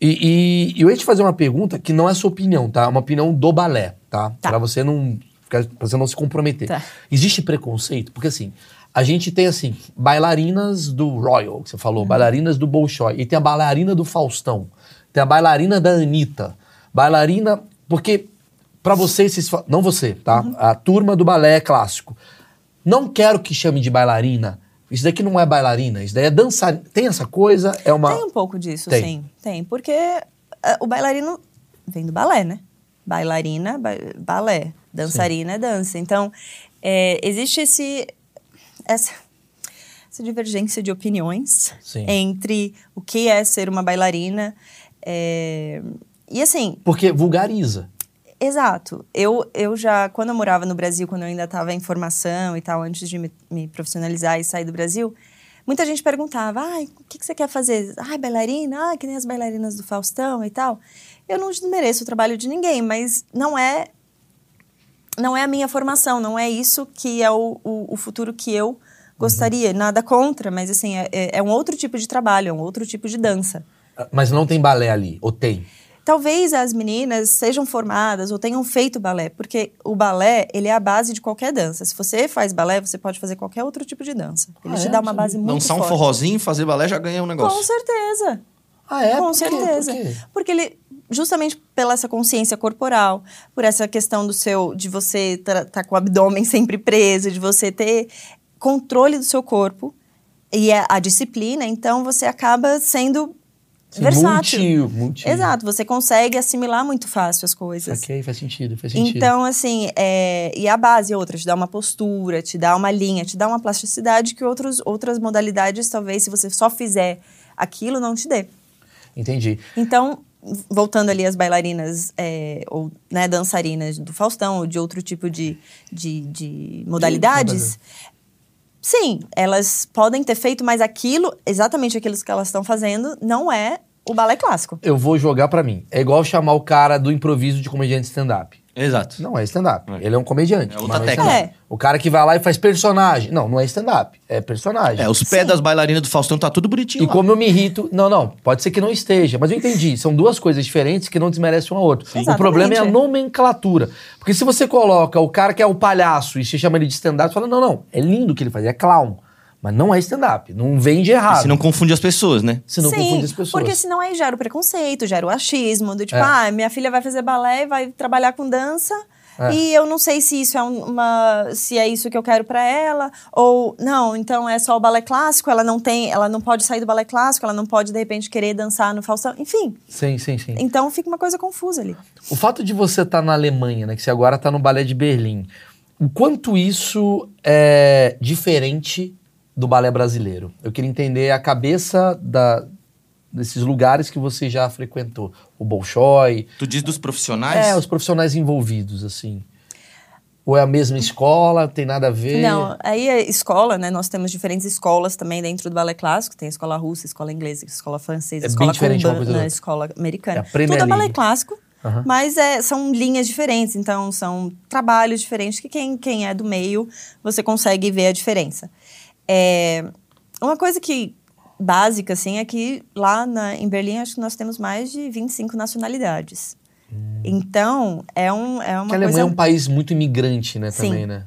E, e- eu ia te fazer uma pergunta que não é sua opinião, tá? É uma opinião do balé, tá? Tá. Pra você não, pra você não se comprometer. Tá. Existe preconceito? Porque assim, a gente tem assim, bailarinas do Royal, que você Uhum. falou, bailarinas do Bolshoi, e tem a bailarina do Faustão, tem a bailarina da Anitta, bailarina. Porque Pra vocês, vocês fa- não você, tá? A turma do balé clássico. Não quero que chame de bailarina. Isso daqui não é bailarina, isso daí é dançarina. Tem essa coisa? É uma. Tem um pouco disso, Tem. sim. Tem. Porque eh, o bailarino vem do balé, né? Bailarina, ba- balé. Dançarina é dança. Então, eh, existe esse, essa, essa divergência de opiniões Sim. entre o que é ser uma bailarina. eh, e assim, Porque vulgariza. Exato. Eu, eu já, quando eu morava no Brasil, quando eu ainda estava em formação e tal, antes de me, me profissionalizar e sair do Brasil, muita gente perguntava: ai, o que, que você quer fazer? Ai, bailarina? Ah, que nem as bailarinas do Faustão e tal. Eu não desmereço o trabalho de ninguém, mas não é não é a minha formação, não é isso que é o, o, o futuro que eu gostaria. Nada contra, mas assim, é, é- é um outro tipo de trabalho, é um outro tipo de dança. Mas não tem balé ali, ou tem? Talvez as meninas sejam formadas ou tenham feito balé, porque o balé, ele é a base de qualquer dança. Se você faz balé, você pode fazer qualquer outro tipo de dança. Ele Ah, te é? dá uma Não base muito Dançar um forte. forrozinho, fazer balé, já ganha um Com negócio. certeza. Ah, é? Com Por certeza. Por quê? Porque ele justamente pela essa consciência corporal, por essa questão do seu de você estar tá com o abdômen sempre preso, de você ter controle do seu corpo e a, a disciplina, então você acaba sendo Sim, versátil. multi- multi- Exato, você consegue assimilar muito fácil as coisas. Ok, faz sentido, faz sentido. Então, assim, é, e a base é outra, te dá uma postura, te dá uma linha, te dá uma plasticidade que outros, outras modalidades, talvez, se você só fizer aquilo, não te dê. Entendi. Então, voltando ali às bailarinas é, ou né, dançarinas do Faustão ou de outro tipo de, de, de modalidades, sim, elas podem ter feito, mas aquilo, exatamente aquilo que elas estão fazendo, não é o balé clássico. Eu vou jogar pra mim. É igual chamar o cara do improviso de comediante stand-up. Exato. Não é stand-up. É. Ele é um comediante. É outra mas não técnica. stand-up. O cara que vai lá e faz personagem. Não, não é stand-up. É personagem. É, os pés das bailarinas do Faustão tá tudo bonitinho E lá. como eu me irrito. Não, não, pode ser que não esteja, mas eu entendi. São duas coisas diferentes que não desmerecem uma a outra. O Exatamente. problema é a nomenclatura. Porque se você coloca o cara que é o palhaço e se chama ele de stand-up, você fala: não, não, é lindo o que ele faz, é clown. Mas não é stand-up. Não vende errado. Se não confunde as pessoas, né? Se não Sim, confunde as pessoas. porque senão aí gera o preconceito, gera o achismo, do tipo, É. ah, minha filha vai fazer balé e vai trabalhar com dança, É. e eu não sei se isso é um- uma. se é isso que eu quero pra ela, ou não, então é só o balé clássico, ela não tem, ela não pode sair do balé clássico, ela não pode, de repente, querer dançar no Faustão. Enfim, Sim, sim, sim. então fica uma coisa confusa ali. O fato de você estar na Alemanha, né, que você agora está no balé de Berlim, o quanto isso é diferente do balé brasileiro? Eu queria entender a cabeça da- desses lugares que você já frequentou. O Bolshoi, Tu diz dos profissionais? é, os profissionais envolvidos, assim. Ou é a mesma escola, tem nada a ver? Não, aí a escola, né? Nós temos diferentes escolas também dentro do balé clássico. Tem a escola russa, escola inglesa, escola francesa, É bem escola cubana, escola americana. É Tudo é balé clássico, Aham. mas é, são linhas diferentes. Então, são trabalhos diferentes que quem, quem é do meio, você consegue ver a diferença. É, uma coisa que básica, assim, é que lá na, em Berlim, acho que nós temos mais de 25 nacionalidades. Então, é, um, é uma a Alemanha coisa... é um país muito imigrante, né, Sim. também, né?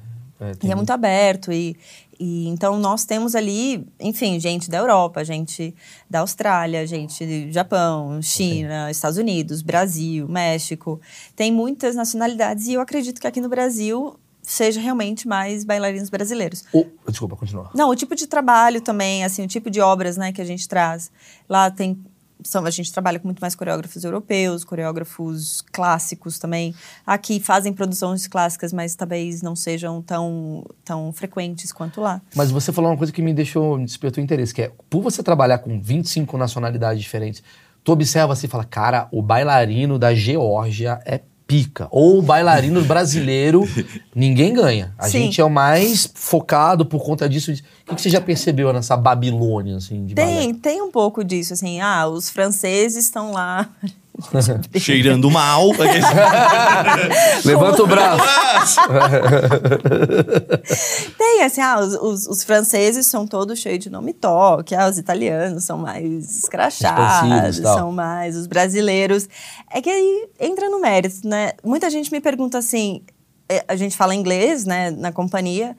tem E é muito aberto. E, e então nós temos ali, enfim, gente da Europa, gente da Austrália, gente do Japão, China, Estados Unidos, Brasil, México. Tem muitas nacionalidades e eu acredito que aqui no Brasil seja realmente mais bailarinos brasileiros. O- Desculpa, continua. Não, o tipo de trabalho também, assim, o tipo de obras, né, que a gente traz. Lá tem são, a gente trabalha com muito mais coreógrafos europeus, coreógrafos clássicos também. Aqui fazem produções clássicas, mas talvez não sejam tão, tão frequentes quanto lá. Mas você falou uma coisa que me deixou, me despertou interesse, que é, por você trabalhar com 25 nacionalidades diferentes, tu observa assim e fala, cara, o bailarino da Geórgia é pica. Ou o bailarino brasileiro, ninguém ganha. A Sim. gente é o mais focado por conta disso. O que, você já percebeu nessa Babilônia, assim, de Tem, balé? tem um pouco disso, assim, ah, os franceses estão lá. Cheirando mal. Levanta o braço. Tem, assim, ah, os, os, os franceses são todos cheios de nome toque, ah, os italianos são mais escrachados, são mais os brasileiros. É que aí entra no mérito, né? Muita gente me pergunta assim, eh, a gente fala inglês, né, na companhia,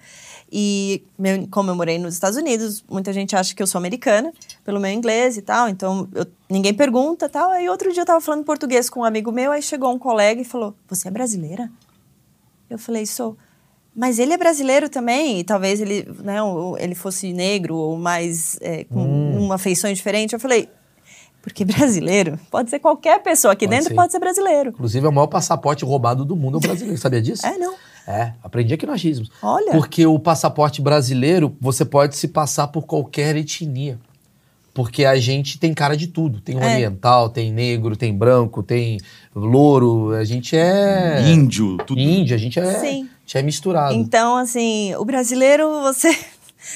E meu- como eu morei nos Estados Unidos, muita gente acha que eu sou americana, pelo meu inglês e tal. Então, eu- ninguém pergunta tal. Aí outro dia eu tava falando português com um amigo meu, aí chegou um colega e falou: Você é brasileira? Eu falei, sou. Mas ele é brasileiro também, e talvez ele, né, ele fosse negro ou mais é, com Hum. uma feição diferente. Eu falei, porque brasileiro pode ser qualquer pessoa aqui Pode dentro ser. pode ser brasileiro. Inclusive, é o maior passaporte roubado do mundo é o brasileiro. Sabia disso? É, não. É, aprendi aqui no achismos. Olha. Porque o passaporte brasileiro, você pode se passar por qualquer etnia. Porque a gente tem cara de tudo. Tem É. oriental, tem negro, tem branco, tem louro. A gente é. Índio, tudo. Índio, a gente é, Sim. a gente é misturado. Então, assim, o brasileiro, você.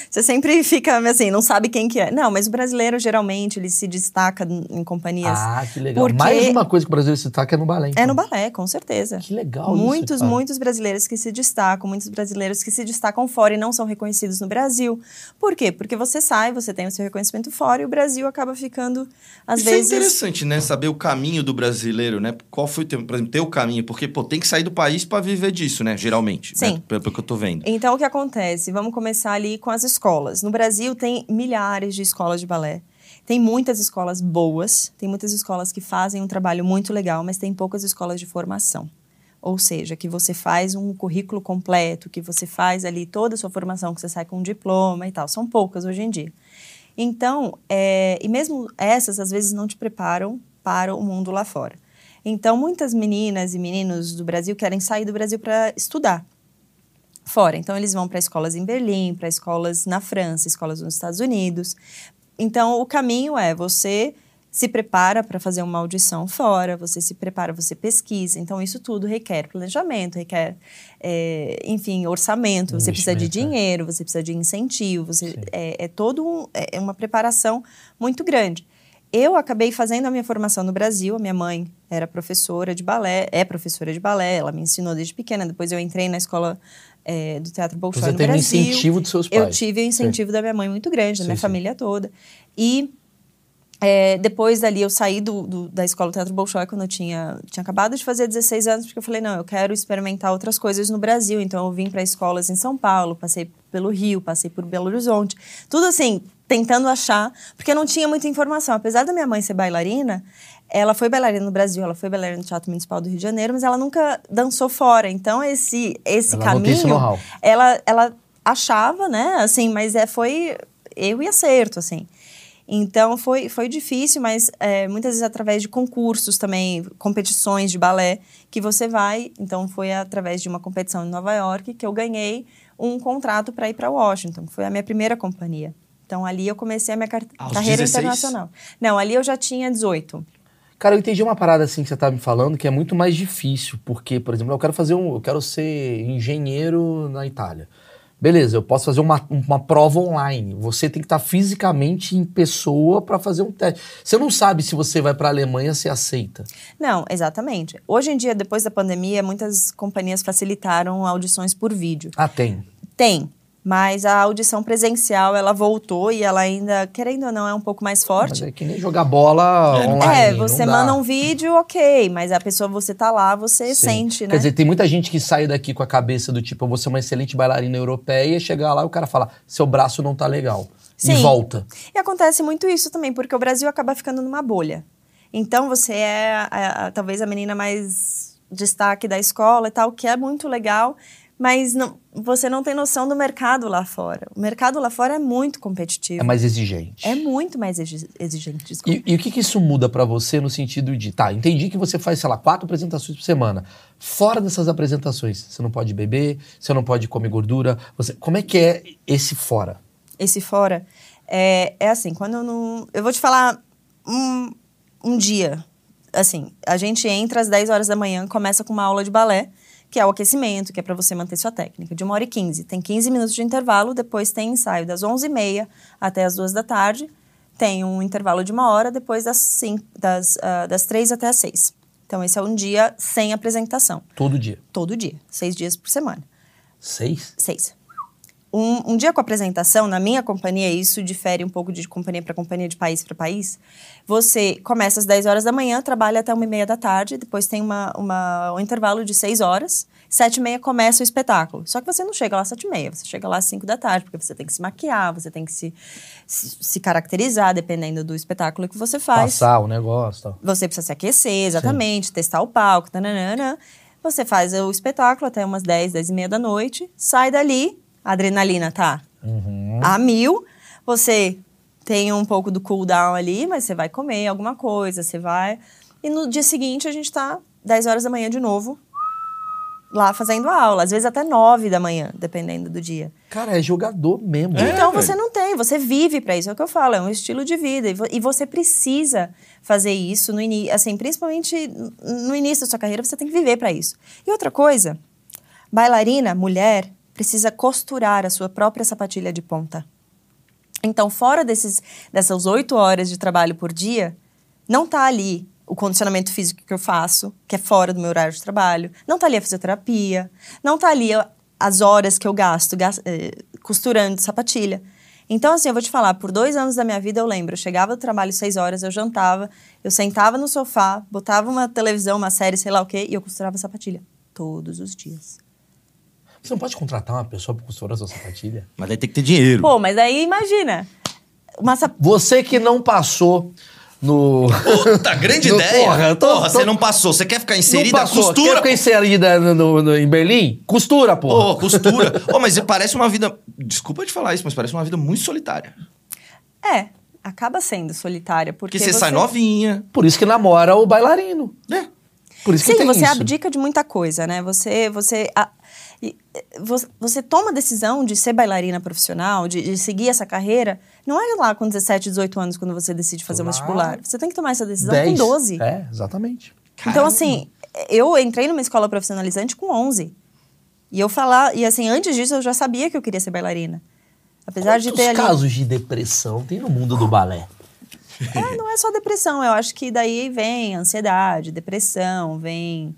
Você sempre fica assim, não sabe quem que é. Não, mas o brasileiro, geralmente, ele se destaca em companhias. Ah, que legal. Porque- Mais uma coisa que o brasileiro se destaca é no balé. É então. no balé, com certeza. Que legal isso, Muitos, cara. muitos brasileiros que se destacam, muitos brasileiros que se destacam fora e não são reconhecidos no Brasil. Por quê? Porque você sai, você tem o seu reconhecimento fora e o Brasil acaba ficando, às Isso é vezes. interessante, né? Saber o caminho do brasileiro, né? Qual foi, o teu, por exemplo, teu caminho? Porque, pô, tem que sair do país pra viver disso, né? Geralmente. Sim. Né? Pelo que eu tô vendo. Então, o que acontece? Vamos começar ali com as escolas. No Brasil, tem milhares de escolas de balé. Tem muitas escolas boas, tem muitas escolas que fazem um trabalho muito legal, mas tem poucas escolas de formação. Ou seja, que você faz um currículo completo, que você faz ali toda a sua formação, que você sai com um diploma e tal. São poucas hoje em dia. Então, é, e mesmo essas, às vezes, não te preparam para o mundo lá fora. Então, muitas meninas e meninos do Brasil querem sair do Brasil para estudar fora. Então, eles vão para escolas em Berlim, para escolas na França, escolas nos Estados Unidos. Então, o caminho é você se prepara para fazer uma audição fora, você se prepara, você pesquisa. Então, isso tudo requer planejamento, requer, é, enfim, orçamento. Você precisa de é. dinheiro, você precisa de incentivo, você, é, é todo um, é é uma preparação muito grande. Eu acabei fazendo a minha formação no Brasil. A minha mãe era professora de balé, é professora de balé. Ela me ensinou desde pequena. Depois eu entrei na escola é, do Teatro Bolshoi Você no teve um Brasil. incentivo dos seus pais. Eu tive o incentivo da minha mãe muito grande, da Sim, minha sim. família toda. E é, depois dali eu saí do, do- da escola do Teatro Bolshoi quando eu tinha, tinha acabado de fazer 16 anos, porque eu falei, não, eu quero experimentar outras coisas no Brasil. Então eu vim para escolas em São Paulo, passei pelo Rio, passei por Belo Horizonte. Tudo assim, tentando achar, porque não tinha muita informação. Apesar da minha mãe ser bailarina, ela foi bailarina no Brasil, ela foi bailarina no Teatro Municipal do Rio de Janeiro, mas ela nunca dançou fora. Então esse, esse Ela esse caminho, ela, ela achava, né, assim, mas é, foi erro e acerto, assim. Então foi, foi difícil, mas é, muitas vezes através de concursos também, competições de balé, que você vai. Então foi através de uma competição em Nova York que eu ganhei um contrato para ir para Washington, que foi a minha primeira companhia. Então ali eu comecei a minha car- Aos carreira 16? internacional. Não, ali eu já tinha 18. Cara, eu entendi uma parada assim que você tá me falando que é muito mais difícil, porque, por exemplo, eu quero fazer um, eu quero ser engenheiro na Itália. Beleza, eu posso fazer uma, uma prova online. Você tem que estar fisicamente em pessoa para fazer um teste. Você não sabe se você vai para a Alemanha se aceita. Não, exatamente. Hoje em dia, depois da pandemia, muitas companhias facilitaram audições por vídeo. Ah, tem. Tem, mas a audição presencial ela voltou e ela ainda, querendo ou não, é um pouco mais Mas forte. é que nem jogar bola online. É, não você dá. manda um vídeo, ok, mas a pessoa, você tá lá, você Sim. sente, né? Quer dizer, tem muita gente que sai daqui com a cabeça do tipo, eu vou ser uma excelente bailarina europeia, e chegar lá e o cara fala, seu braço não tá legal. E Sim. volta. E acontece muito isso também, porque o Brasil acaba ficando numa bolha. Então você é a- a- talvez a menina mais destaque da escola e tal, que é muito legal, mas não- você não tem noção do mercado lá fora. O mercado lá fora é muito competitivo. É mais exigente. É muito mais exi- exigente, desculpa. E, e o que, que isso muda pra você no sentido de, tá, entendi que você faz, sei lá, quatro apresentações por semana. Fora dessas apresentações, você não pode beber, você não pode comer gordura. Você, como é que é esse fora? esse fora, é, é assim, quando eu não... Eu vou te falar um, um dia, assim, a gente entra às 10 horas da manhã, começa com uma aula de balé, que é o aquecimento, que é para você manter sua técnica, de uma hora e 15. Tem 15 minutos de intervalo, depois tem ensaio das 11h30 até as 2 da tarde, tem um intervalo de uma hora, depois das, cinco, das, ah, das 3 até as 6. Então, esse é um dia sem apresentação, Todo dia. todo dia, seis dias por semana. Seis? Seis. Um, um dia com a apresentação, na minha companhia, isso difere um pouco de companhia para companhia, de país para país. Você começa às 10 horas da manhã, trabalha até 1 e meia da tarde, depois tem uma, uma, um intervalo de 6 horas. 7 e meia começa o espetáculo. Só que você não chega lá às 7 e meia, você chega lá às 5 da tarde, porque você tem que se maquiar, você tem que se, se, se caracterizar, dependendo do espetáculo que você faz. Passar o negócio. Tal. Você precisa se aquecer, exatamente, testar o palco, tananana. Você faz o espetáculo até umas 10, 10 e meia da noite, sai dali, a adrenalina tá Uhum. a mil, você tem um pouco do cool down ali, mas você vai comer alguma coisa, você vai... E no dia seguinte a gente tá 10 horas da manhã de novo, lá fazendo a aula. Às vezes até 9 da manhã, dependendo do dia. Cara, é jogador mesmo. É, então velho. você não tem, você vive para isso. É o que eu falo, é um estilo de vida. E vo- você precisa fazer isso no início, assim, principalmente no início da sua carreira, você tem que viver para isso. E outra coisa, bailarina, mulher, precisa costurar a sua própria sapatilha de ponta. Então, fora desses, dessas oito horas de trabalho por dia, não tá ali o condicionamento físico que eu faço, que é fora do meu horário de trabalho, não tá ali a fisioterapia, não tá ali as horas que eu gasto gas- eh, costurando sapatilha. Então, assim, eu vou te falar, por dois anos da minha vida eu lembro, eu chegava do trabalho seis horas, eu jantava, eu sentava no sofá, botava uma televisão, uma série, sei lá o quê, e eu costurava sapatilha. Todos os dias. Você não pode contratar uma pessoa pra costurar sua sapatilha? Mas aí tem que ter dinheiro. Pô, mas aí imagina, uma sap... Você que não passou no. Puta, grande No- ideia. porra, tô- Porra, tô- você não passou. Você quer ficar inserida? não passou. Quer Costura. ficar inserida no, no- no- em Berlim? Costura, porra. Pô, costura. Ô, mas parece uma vida... Desculpa te falar isso, mas parece uma vida muito solitária. É, acaba sendo solitária, porque Porque você, sai novinha. Por isso que namora o bailarino. né? Por isso que Sim, tem você isso. abdica de muita coisa, né? Você, você, a- e, eh, você, toma a decisão de ser bailarina profissional, de, de seguir essa carreira, não é lá com 17, 18 anos quando você decide fazer um Claro. vestibular. Você tem que tomar essa decisão Dez. com 12. É, exatamente. Então, assim, eu entrei numa escola profissionalizante com 11. E eu falar, e assim, antes disso eu já sabia que eu queria ser bailarina. Apesar de Quantos ter ali. casos de depressão tem no mundo do balé? É, não é só depressão, eu acho que daí vem ansiedade, depressão, vem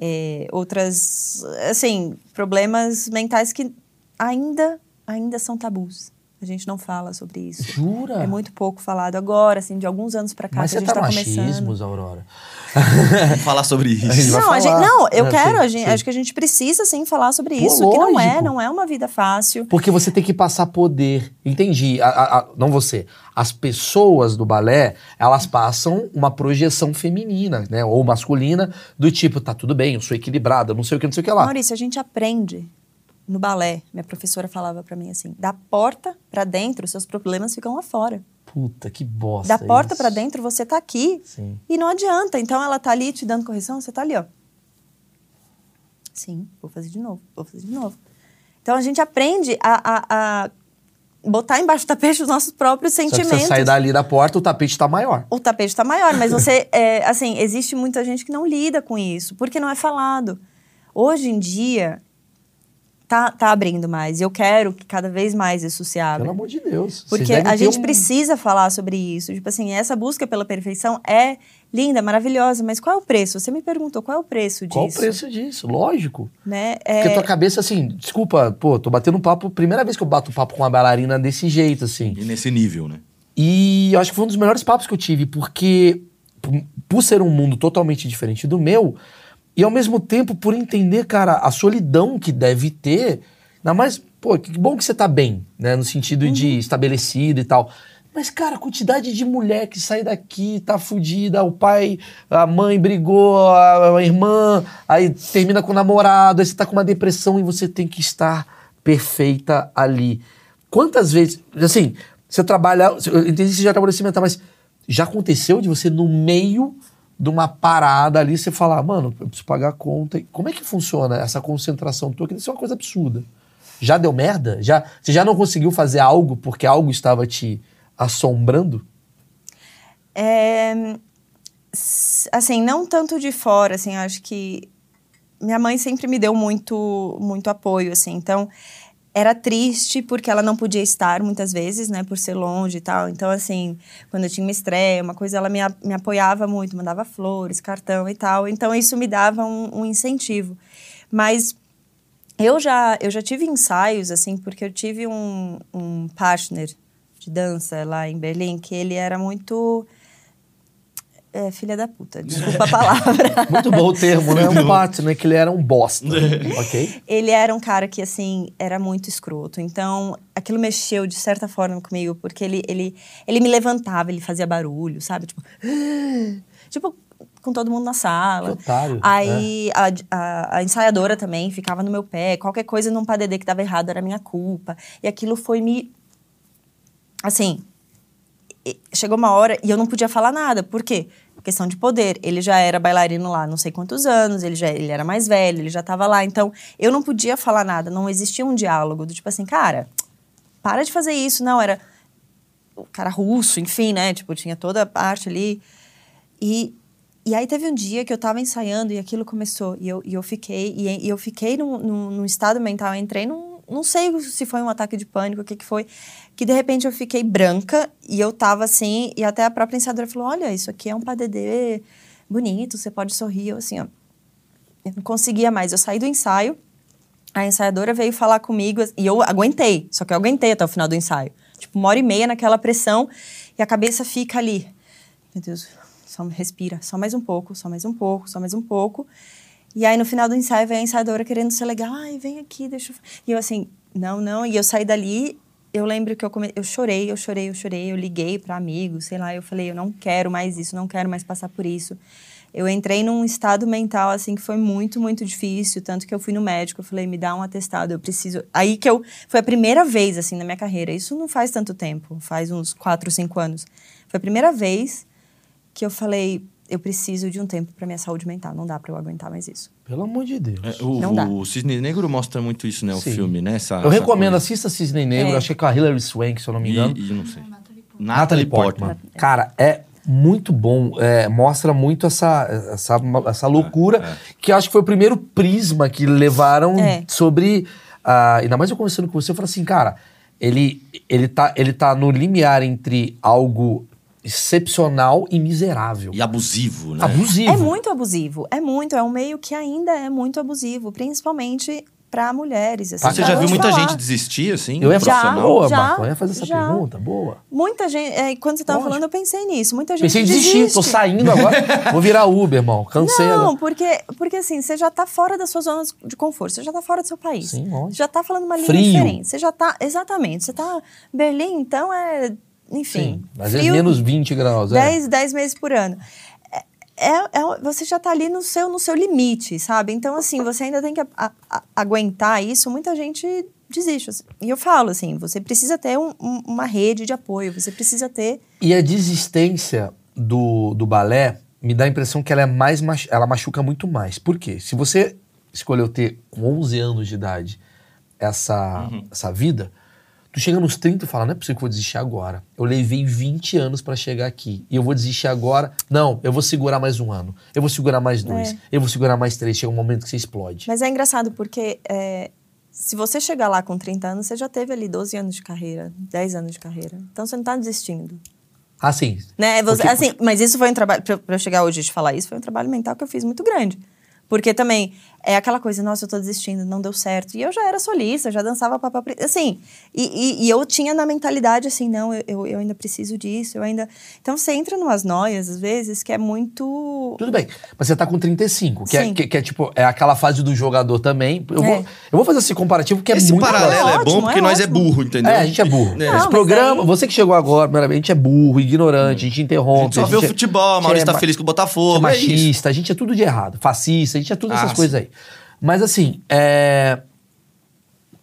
é, outras, assim, problemas mentais que ainda, ainda são tabus. A gente não fala sobre isso. Jura? É muito pouco falado agora, assim, de alguns anos pra cá Mas que a você gente tá tá começando. Aurora. Falar sobre A gente isso. Não, a gente, falar. não, eu É, quero, sim, a gente, sim. acho que a gente precisa sim falar sobre Pô, isso, que não é, lógico. não é uma vida fácil. Porque você tem que passar poder. Entendi. A- a- a- não você. As pessoas do balé, elas passam uma projeção feminina, né? Ou masculina, do tipo, tá tudo bem, eu sou equilibrada, não sei o que, não sei o que lá. Maurício, a gente aprende no balé. Minha professora falava pra mim assim: da porta pra dentro, seus problemas ficam lá fora. Puta, que bosta. Da porta pra dentro, você tá aqui. Sim. E não adianta. Então ela tá ali te dando correção, você tá ali, ó. Sim, vou fazer de novo, vou fazer de novo. Então a gente aprende a, a- a botar embaixo do tapete os nossos próprios Só que sentimentos. você sai dali da porta, o tapete tá maior. O tapete tá maior, mas você, é, assim, existe muita gente que não lida com isso, porque não é falado. Hoje em dia, tá, tá abrindo mais. E eu quero que cada vez mais isso se abra. Pelo amor de Deus. Porque a gente um- precisa falar sobre isso. Tipo assim, essa busca pela perfeição é linda, maravilhosa, mas qual é o preço? Você me perguntou qual é o preço disso? Qual o preço disso? Lógico. Né? Porque É, tua cabeça, assim, desculpa, pô, tô batendo um papo, primeira vez que eu bato papo com uma bailarina desse jeito, assim. E nesse nível, né? E eu acho que foi um dos melhores papos que eu tive, porque por ser um mundo totalmente diferente do meu, e ao mesmo tempo por entender, cara, a solidão que deve ter, ainda mais, pô, que bom que você tá bem, né, no sentido de estabelecido e tal. Mas, cara, a quantidade de mulher que sai daqui, tá fudida, o pai, a mãe brigou, a, irmã, aí termina com o namorado, aí você tá com uma depressão e você tem que estar perfeita ali. Quantas vezes, assim, você trabalha, eu entendi que você já trabalhou mental, mas já aconteceu de você, no meio de uma parada ali, você falar, mano, eu preciso pagar a conta. Como é que funciona essa concentração tua? Que isso é uma coisa absurda. Já deu merda? Já, você já não conseguiu fazer algo porque algo estava te assombrando? é, assim, não tanto de fora, assim, acho que minha mãe sempre me deu muito, muito apoio, assim, então era triste porque ela não podia estar muitas vezes, né, por ser longe e tal. Então, assim, quando eu tinha uma estreia, uma coisa, ela me, me apoiava muito, mandava flores, cartão e tal. Então, isso me dava um, um incentivo. Mas Eu já, eu já tive ensaios, assim, porque eu tive um, um partner de dança lá em Berlim, que ele era muito. É, filha da puta, desculpa a palavra. Muito bom o termo, né? Um partner, que ele era um bosta. ok? ele era um cara que, assim, era muito escroto. Então, aquilo mexeu de certa forma comigo, porque ele, ele, ele me levantava, ele fazia barulho, sabe? Tipo, tipo com todo mundo na sala. Que otário, Aí a, a, a ensaiadora também ficava no meu pé. Qualquer coisa num padedê que dava errado era minha culpa. E aquilo foi me. Assim. Chegou uma hora e eu não podia falar nada. Por quê? Questão de poder. Ele já era bailarino lá não sei quantos anos, ele já ele era mais velho, ele já estava lá. Então, eu não podia falar nada, não existia um diálogo do tipo assim, cara, para de fazer isso. Não, era o cara russo, enfim, né? Tipo, tinha toda a parte ali. E, e aí teve um dia que eu tava ensaiando e aquilo começou. E eu, e eu fiquei, e eu fiquei num, num, num estado mental, eu entrei num. Não sei se foi um ataque de pânico, o que, que foi. Que de repente eu fiquei branca e eu tava assim, e até a própria ensaiadora falou: olha, isso aqui é um padedê bonito, você pode sorrir. Eu assim, ó. Eu não conseguia mais. Eu saí do ensaio, a ensaiadora veio falar comigo e eu aguentei, só que eu aguentei até o final do ensaio. Tipo, uma hora e meia naquela pressão e a cabeça fica ali. Meu Deus, só respira, só mais um pouco, só mais um pouco, só mais um pouco. E aí no final do ensaio vem a ensaiadora querendo ser legal. Ai, vem aqui, deixa eu... E eu assim, não, não. E eu saí dali, eu lembro que eu, come... eu chorei, eu chorei, eu chorei. Eu liguei para amigos, sei lá. Eu falei, eu não quero mais isso, não quero mais passar por isso. Eu entrei num estado mental, assim, que foi muito, muito difícil. Tanto que eu fui no médico, eu falei, me dá um atestado, eu preciso... Aí que eu... Foi a primeira vez, assim, na minha carreira. Isso não faz tanto tempo, faz uns quatro, cinco anos. Foi a primeira vez que eu falei, eu preciso de um tempo para minha saúde mental. Não dá para eu aguentar mais isso. Pelo amor de Deus. É, o, Não dá. o Cisne Negro mostra muito isso, né? O Sim. filme, né? Essa, Eu essa recomendo, coisa. assista Cisne Negro. É. Achei que com a Hilary Swank, se eu não me engano. E, e não sei. Natalie Portman. Cara, é muito bom. é, mostra muito essa, essa, essa loucura, É, é. que eu acho que foi o primeiro prisma que levaram É. sobre. ah, ainda mais eu conversando com você, eu falei assim, cara, ele, ele, tá, ele tá no limiar entre algo excepcional e miserável. E abusivo, né? Abusivo. É muito abusivo. É muito. É um meio que ainda é muito abusivo, principalmente para mulheres. Assim, Você já viu muita falar. gente desistir, assim? Eu ia Já, boa, já, Marco, eu ia fazer essa já. pergunta, boa. Muita gente. É, quando você estava falando, eu pensei nisso. Muita gente Pensei em desistir, desiste. tô saindo agora, vou virar Uber, irmão, cansei Não, porque, porque assim, você já tá fora da sua zona de conforto, você já tá fora do seu país. Sim, lógico. Você já tá falando uma língua Frio. diferente. Você já tá. Exatamente. Você tá. Berlim, então é. Enfim. Sim, às vezes menos 20 graus, é. 10, 10 meses por ano. É, é- é- você já tá ali no seu, no seu limite, sabe? Então, assim, você ainda tem que a- a- a- aguentar isso. Muita gente desiste. assim. E eu falo, assim, você precisa ter um- um- uma rede de apoio, você precisa ter... E a desistência do, do balé me dá a impressão que ela é mais ela machuca muito mais. Por quê? Se você escolheu ter com 11 anos de idade essa, essa vida, tu chega nos 30 e fala, não é possível que eu vou desistir agora. Eu levei 20 anos pra chegar aqui e eu vou desistir agora. Não, eu vou segurar mais um ano. Eu vou segurar mais dois. É. Eu vou segurar mais três. Chega um momento que você explode. Mas é engraçado porque é, se você chegar lá com 30 anos, você já teve ali 12 anos de carreira, 10 anos de carreira. Então, você não tá desistindo. Ah, sim. Né? Você, Porque- assim, mas isso foi um trabalho, pra, pra eu chegar hoje e te falar isso, foi um trabalho mental que eu fiz muito grande. Porque também é aquela coisa, nossa, eu tô desistindo, não deu certo. E eu já era solista, já dançava papá. Assim, e, e, e eu tinha na mentalidade assim, não, eu- eu, ainda preciso disso, eu ainda. Então você entra numas noias, às vezes, que é muito. Tudo bem, mas você tá com 35, que é, que, que é tipo, é aquela fase do jogador também. Eu, É. vou, eu vou fazer esse comparativo que é Esse muito paralelo legal. é, É bom ótimo, porque é nós é burro, entendeu? É, a gente é burro. É. Não, Esse mas programa, aí- você que chegou agora, primeiramente, a gente é burro, ignorante, a gente interrompe. Só a vê o gente é- futebol, a a gente Maurício é tá ma- feliz com o a gente é Botafogo. É machista, a gente é tudo de errado. Fascista, a gente é tudo essas Ah, coisas aí. Mas assim, é.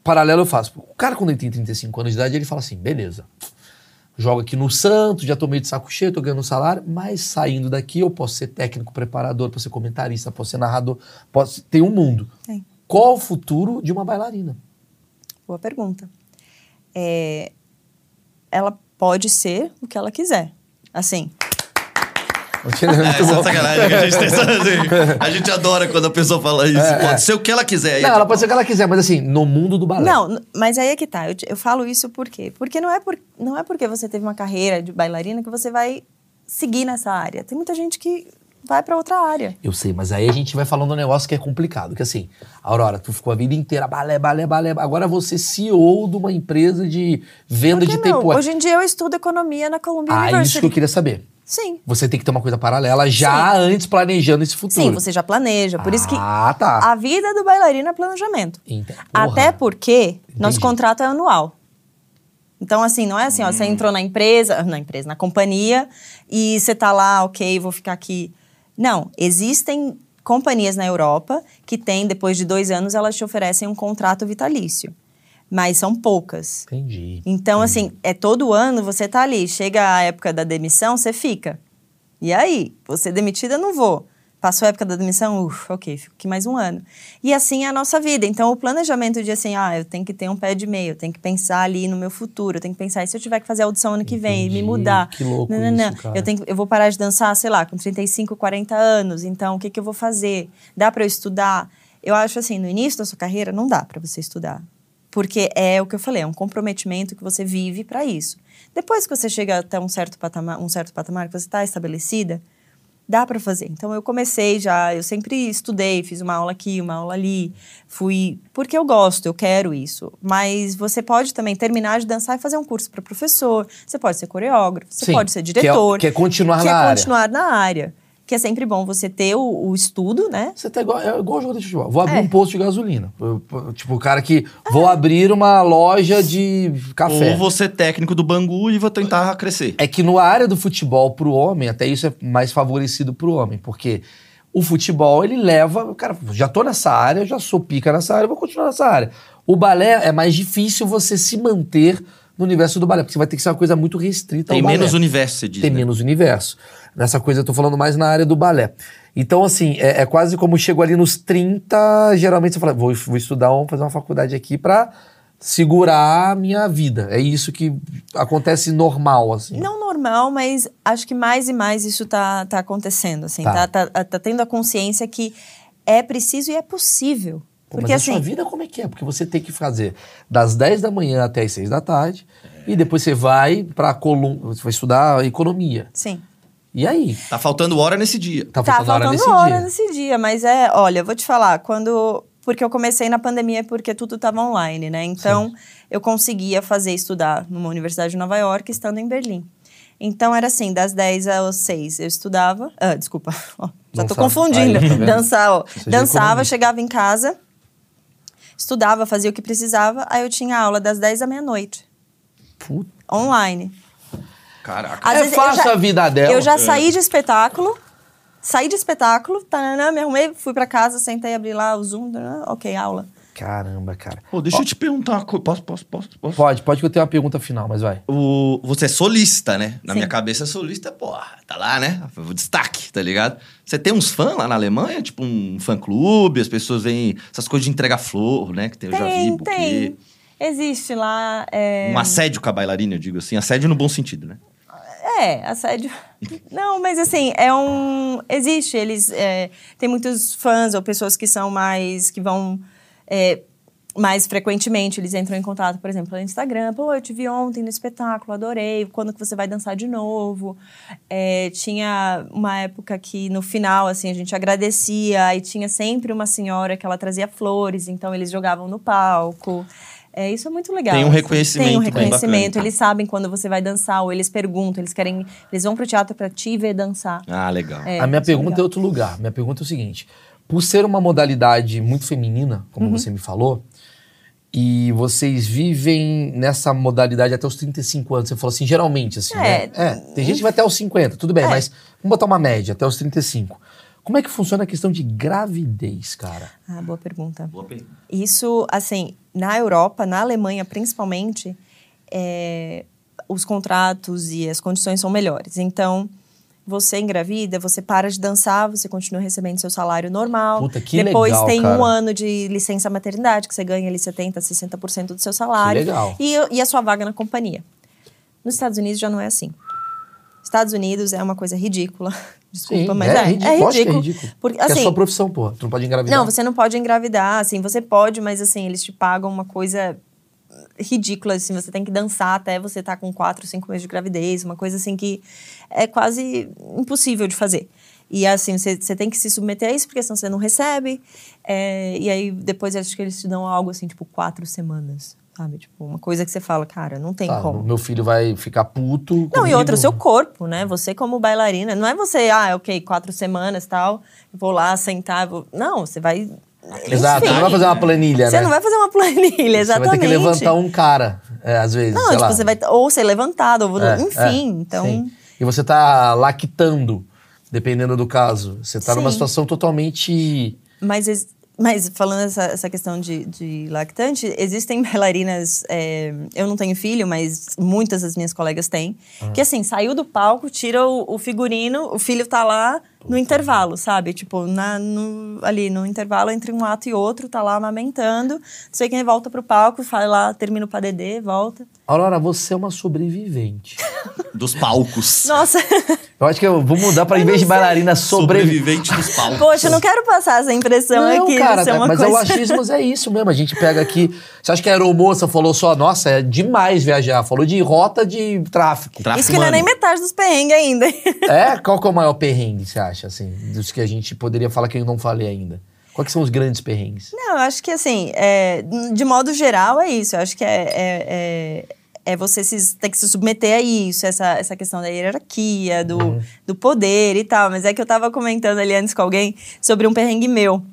Paralelo eu faço. O cara, quando ele tem 35 anos de idade, ele fala assim: beleza. Jogo aqui no Santos, já tô meio de saco cheio, tô ganhando salário, mas saindo daqui eu posso ser técnico, preparador, posso ser comentarista, posso ser narrador, posso tem um mundo. Tem. Qual o futuro de uma bailarina? Boa pergunta. É, ela pode ser o que ela quiser. Assim, É, É, essa é sacanagem que a gente tem. assim? A gente adora quando a pessoa fala isso. Pode ser o que ela quiser. aí Não, é ela tipo, pode ser o que ela quiser, mas assim, no mundo do balé. Não, mas aí é que tá. Eu, te- eu falo isso por quê? Porque não é, por, não é porque você teve uma carreira de bailarina que você vai seguir nessa área. Tem muita gente que vai para outra área. Eu sei, mas aí a gente vai falando um negócio que é complicado. Que assim, Aurora, tu ficou a vida inteira balé, balé, balé. Agora você é CEO de uma empresa de venda Por que de não? tempo. Hoje em dia eu estudo economia na Columbia Ah, University. isso que eu queria saber. Sim. Você tem que ter uma coisa paralela já antes planejando esse futuro. Sim, você já planeja. Por isso que Ah, tá. a vida do bailarino é planejamento. Porra. Até porque nosso Entendi. contrato é anual. Então, assim, não é assim, ó, você entrou na empresa, na empresa, na companhia, e você tá lá, ok, vou ficar aqui. Não, existem companhias na Europa que têm, depois de dois anos, elas te oferecem um contrato vitalício. Mas são poucas. Entendi. Então, assim, é todo ano você tá ali. Chega a época da demissão, você fica. E aí? Você demitida, não vou. Passou a época da demissão, ufa, ok, fico aqui mais um ano. E assim é a nossa vida. Então, o planejamento de assim, ah, eu tenho que ter um pé de meio, eu tenho que pensar ali no meu futuro, eu tenho que pensar, e se eu tiver que fazer audição ano que vem me Entendi. mudar? Que louco não, não, não. isso, cara. Eu, tenho, eu vou parar de dançar, sei lá, com 35, 40 anos, então o que, que eu vou fazer? Dá para eu estudar? Eu acho assim, no início da sua carreira, não dá para você estudar. Porque é o que eu falei, é um comprometimento que você vive para isso. Depois que você chega até um certo patamar, um certo patamar que você está estabelecida, dá para fazer. Então eu comecei já, eu sempre estudei, fiz uma aula aqui, uma aula ali, fui porque eu gosto, eu quero isso. Mas você pode também terminar de dançar e fazer um curso para professor. Você pode ser coreógrafo, você Sim, pode ser é- diretor, que é continuar que na é área. continuar na área, que é sempre bom você ter o, o estudo, né? Você tá igual, é igual jogador de futebol. Vou abrir É. um posto de gasolina. Eu- tipo, o cara que. Vou abrir uma loja de café. Ou você técnico do Bangu e vou tentar crescer. É que no área do futebol pro homem, até isso é mais favorecido pro homem, porque o futebol ele leva, cara, já tô nessa área, já sou pica nessa área, vou continuar nessa área. O balé é mais difícil você se manter no universo do balé, porque você vai ter que ser uma coisa muito restrita Tem ao balé. menos universo, você diz. Tem né? menos universo. Nessa coisa eu tô falando mais na área do balé. Então, assim, é, é quase como chego ali nos 30, geralmente você fala, vou, vou estudar, vou fazer uma faculdade aqui pra segurar a minha vida. É isso que acontece normal, assim. Não normal, mas acho que mais e mais isso tá, tá acontecendo, assim. Tá. Tá. Tá, tá tendo a consciência que é preciso e é possível. Pô, Porque mas a assim, sua vida como é que é? Porque você tem que fazer das 10 da manhã até as 6 da tarde, e depois você vai pra Colum... você vai estudar economia. sim. E aí? Tá faltando hora nesse dia. Tá Tá faltando hora faltando nesse hora dia. nesse dia, mas é, olha, eu vou te falar, quando. Porque eu comecei na pandemia porque tudo estava online, né? Então, eu conseguia fazer estudar numa universidade de Nova York, estando em Berlim. Então, era assim, das 10 às 6 eu estudava. Ah, desculpa, ó, já tô Dançava. confundindo. Aí, tá? Dançar, ó. É Dançava, chegava em casa, estudava, fazia o que precisava, aí eu tinha aula das 10 à meia-noite, Puta, online. Caraca. Às É vezes fácil já- a vida dela. Eu já É. saí de espetáculo, saí de espetáculo, tananã, me arrumei, fui pra casa, sentei, abri lá o Zoom, tananã, ok, aula. Caramba, cara. Pô, deixa eu te perguntar uma coisa. Posso, posso, posso? posso? Pode, pode que eu tenho uma pergunta final, mas vai. O, você é solista, né? Na Sim. minha cabeça, solista, porra, tá lá, né? O destaque, tá ligado? Você tem uns fãs lá na Alemanha? Tipo um fã-clube, as pessoas vêm... Essas coisas de entregar flor, né? Que eu já vi, Tem, buquê. tem. Existe lá. É, Um assédio com a bailarina, eu digo assim. Assédio no bom sentido, né? é assédio. Não, mas assim, é um. Existe. Eles. É, tem muitos fãs ou pessoas que são mais. que vão. é, mais frequentemente eles entram em contato, por exemplo, no Instagram. Pô, eu te vi ontem no espetáculo, adorei. Quando que você vai dançar de novo? É, tinha uma época que no final, assim, a gente agradecia e tinha sempre uma senhora que ela trazia flores, então eles jogavam no palco. É, isso é muito legal. Tem um assim. reconhecimento Tem um reconhecimento. Eles sabem quando você vai dançar, ou eles perguntam, eles querem. Eles vão pro teatro pra te ver dançar. Ah, legal. É, a minha é pergunta é legal. outro lugar. Minha pergunta é o seguinte: por ser uma modalidade muito feminina, como Uhum. você me falou, e vocês vivem nessa modalidade até os 35 anos, você falou assim, geralmente, assim, É. né? É, tem gente que vai até os 50, tudo bem, É. mas vamos botar uma média, até os 35. Como é que funciona a questão de gravidez, cara? Ah, boa pergunta. Boa pergunta. Isso, assim, na Europa, na Alemanha principalmente, é, os contratos e as condições são melhores. Então, você engravida, você para de dançar, você continua recebendo seu salário normal. Puta, que Depois legal, tem um cara. ano de licença maternidade, que você ganha ali 70%, 60% do seu salário. Que legal. E, e a sua vaga na companhia. Nos Estados Unidos já não é assim. Estados Unidos é uma coisa ridícula. Desculpa, Sim, mas é, ridículo, é lógico que ridículo. é ridículo. Porque, Porque é assim, sua profissão, pô. Tu não pode engravidar. não, você não pode engravidar, assim, você pode, mas assim, eles te pagam uma coisa ridícula, assim, você tem que dançar até você estar com quatro, cinco meses de gravidez, uma coisa assim que é quase impossível de fazer. E assim, você, você tem que se submeter a isso, porque senão você não recebe. É, e aí depois acho que eles te dão algo assim, tipo, quatro semanas. Sabe? Tipo, uma coisa que você fala, cara, não tem Tá, como. meu filho vai ficar puto. Não, e comigo. outra, o seu corpo, né? Você como bailarina, não é você, ah, ok, quatro semanas tal, vou lá sentar, vou... não, você vai... Exato, Enfim, você não vai fazer uma planilha, Você né? não vai fazer uma planilha, Você exatamente. vai ter que levantar um cara, é, às vezes. Não, tipo, lá. você vai ou ser levantado, ou É, enfim, é, então... sim. E você tá lactando, dependendo do caso. Você tá numa Sim. situação totalmente. Mas, mas falando essa, essa questão de, de lactante, existem bailarinas. é, eu não tenho filho, mas muitas das minhas colegas têm. Ah. Que assim, saiu do palco, tira o, o figurino, o filho tá lá no intervalo, sabe? Tipo, na, no- ali no intervalo entre um ato e outro, tá lá amamentando. Não sei quem volta pro palco, vai lá, termina o padedê, volta. Aurora, você é uma sobrevivente. Dos palcos. Nossa, Eu acho que eu vou mudar pra, em vez de bailarina, sobrevivente. Sobrevivente dos palcos. poxa, eu não quero passar essa impressão Não, aqui. cara, uma mas coisa... o achismos é isso mesmo. A gente pega aqui. Você acha que a aeromoça falou só, nossa, é demais viajar. Falou de rota de tráfico. Tráfico Isso que não é nem humano. metade dos perrengues ainda. É? Qual que é o maior perrengue, você acha, assim? Dos que a gente poderia falar que eu não falei ainda. Quais são os grandes perrengues? Não, eu acho que assim, é, de modo geral é isso. Eu acho que é, é, é, é você se, ter que se submeter a isso, essa, essa questão da hierarquia, do, do poder e tal. Mas é que eu tava comentando ali antes com alguém sobre um perrengue meu,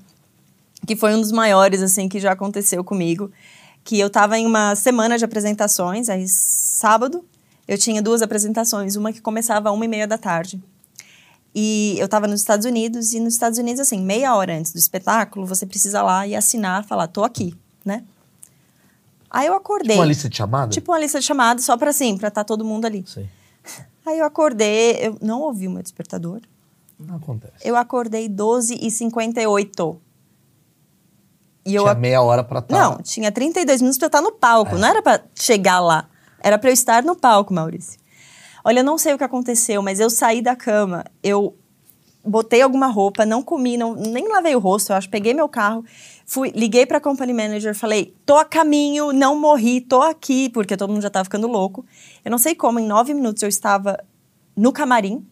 que foi um dos maiores, assim, que já aconteceu comigo. Que eu tava em uma semana de apresentações, aí sábado, eu tinha duas apresentações, uma que começava às uma e meia da tarde. E eu estava nos Estados Unidos, e nos Estados Unidos, assim, meia hora antes do espetáculo, você precisa lá e assinar, falar, tô aqui, né? Aí eu acordei. Uma lista de chamada? Tipo uma lista de chamadas, só pra assim, pra estar todo mundo ali. Sei. Aí eu acordei, eu não ouvi o meu despertador. Não acontece. Eu acordei 12 e 58 E eu Tinha meia hora pra estar. Não, tinha 32 minutos pra eu estar no palco. Não era pra chegar lá. Era pra eu estar no palco, Maurício. Olha, eu não sei o que aconteceu, mas eu saí da cama, eu botei alguma roupa, não comi, não, nem lavei o rosto, eu acho. Peguei meu carro, fui, liguei pra company manager, falei, tô a caminho, não morri, tô aqui, porque todo mundo já tava ficando louco. Eu não sei como, em nove minutos eu estava no camarim,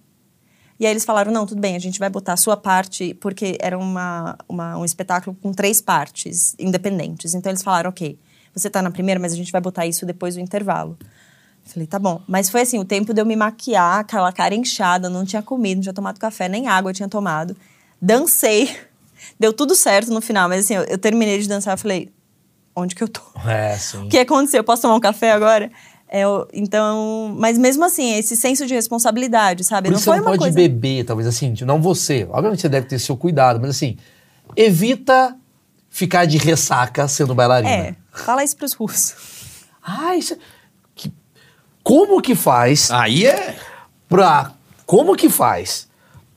e aí eles falaram, não, tudo bem, a gente vai botar a sua parte, porque era uma, uma- um espetáculo com três partes independentes. Então eles falaram, ok, você tá na primeira, mas a gente vai botar isso depois do intervalo. Falei, tá bom. Mas foi assim, o tempo de eu me maquiar, aquela cara inchada, não tinha comido, não tinha tomado café, nem água eu tinha tomado. Dancei, deu tudo certo no final, mas assim, eu, eu terminei de dançar, eu falei, onde que eu tô? É, sim. O que aconteceu? Eu posso tomar um café agora? É, eu- então, mas mesmo assim, esse senso de responsabilidade, sabe? Por não isso você foi não pode coisa. beber, talvez assim, não você. Obviamente você deve ter seu cuidado, mas assim, evita ficar de ressaca sendo bailarina. É, fala isso pros russos. Ah, isso é... Como que faz Aí é pra... Como que faz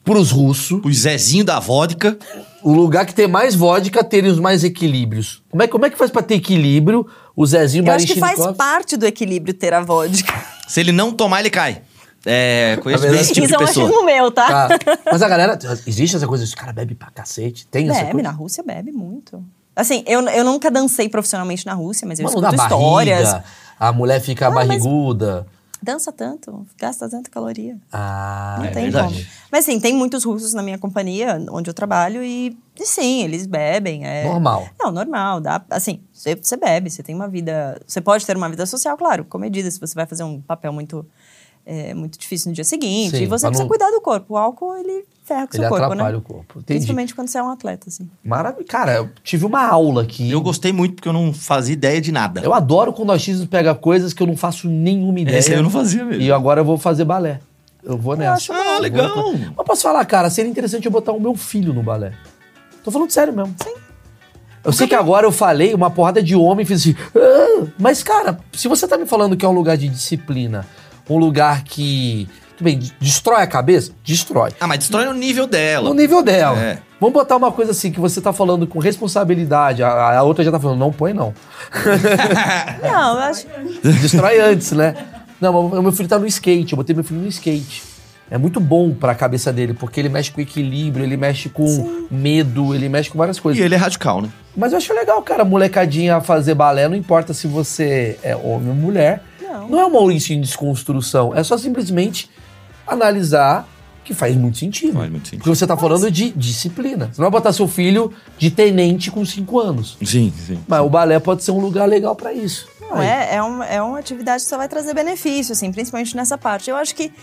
pros russos, o Zezinho da vodka. o lugar que tem mais vodka, terem os mais equilíbrios? Como é, como é que faz pra ter equilíbrio o Zezinho Eu acho que faz parte do equilíbrio ter a vodka. Se ele não tomar, ele cai. É, conheço bem verdade- esse tipo isso de é um pessoa. achismo meu, tá? Tá. Mas a galera... Existe essa coisa, esse cara bebe pra cacete? Tem essa Bebe, coisa? na Rússia bebe muito. Assim, eu, eu nunca dancei profissionalmente na Rússia, mas eu dá escuto barriga, histórias. A mulher fica Ah, barriguda. Dança tanto, gasta tanta caloria. Ah, Não é tem verdade. como. Mas assim, tem muitos russos na minha companhia, onde eu trabalho, e, e sim, eles bebem. É... Normal. Não, normal. Dá, assim, você, você bebe, você tem uma vida. Você pode ter uma vida social, claro, com medida, se você vai fazer um papel muito, é, muito difícil no dia seguinte. Sim, e você precisa não- cuidar do corpo. O álcool, ele ferra com o Ele seu corpo, atrapalha né? o corpo. Entendi. Principalmente quando você é um atleta, assim. Maravilha. Cara, eu tive uma aula aqui. Eu gostei muito porque eu não fazia ideia de nada. Eu adoro quando o achismo pega coisas que eu não faço nenhuma ideia. Esse aí eu não fazia mesmo. E agora eu vou fazer balé. Eu vou nessa. acho Ah, Eu legal. vou- Mas posso falar, cara, seria interessante eu botar o meu filho no balé. Tô falando sério mesmo. Sim. Eu sei que agora eu falei, uma porrada de homem fez assim. "Ah", mas, cara, se você tá me falando que é um lugar de disciplina, um lugar que. Tudo bem, de- destrói a cabeça? Destrói. Ah, mas destrói no nível dela. No nível dela. É. Vamos botar uma coisa assim, que você tá falando com responsabilidade, a, a outra já tá falando, não põe não. Não, eu acho. Destrói antes, né? Não, meu filho tá no skate, eu botei meu filho no skate. É muito bom pra cabeça dele, porque ele mexe com equilíbrio, ele mexe com medo, ele mexe com várias E coisas. ele é radical, né? Mas eu acho legal, cara, molecadinha fazer balé, não importa se você é homem ou mulher. Não. Não é um Maurício em desconstrução, é só simplesmente analisar que faz muito sentido. Faz muito sentido. Porque você tá falando de disciplina. Você não vai botar seu filho de tenente com 5 anos. Sim, sim. Mas o balé pode ser um lugar legal pra isso. Não, é, é, uma, é uma atividade que só vai trazer benefício, assim, principalmente nessa parte. Eu acho que,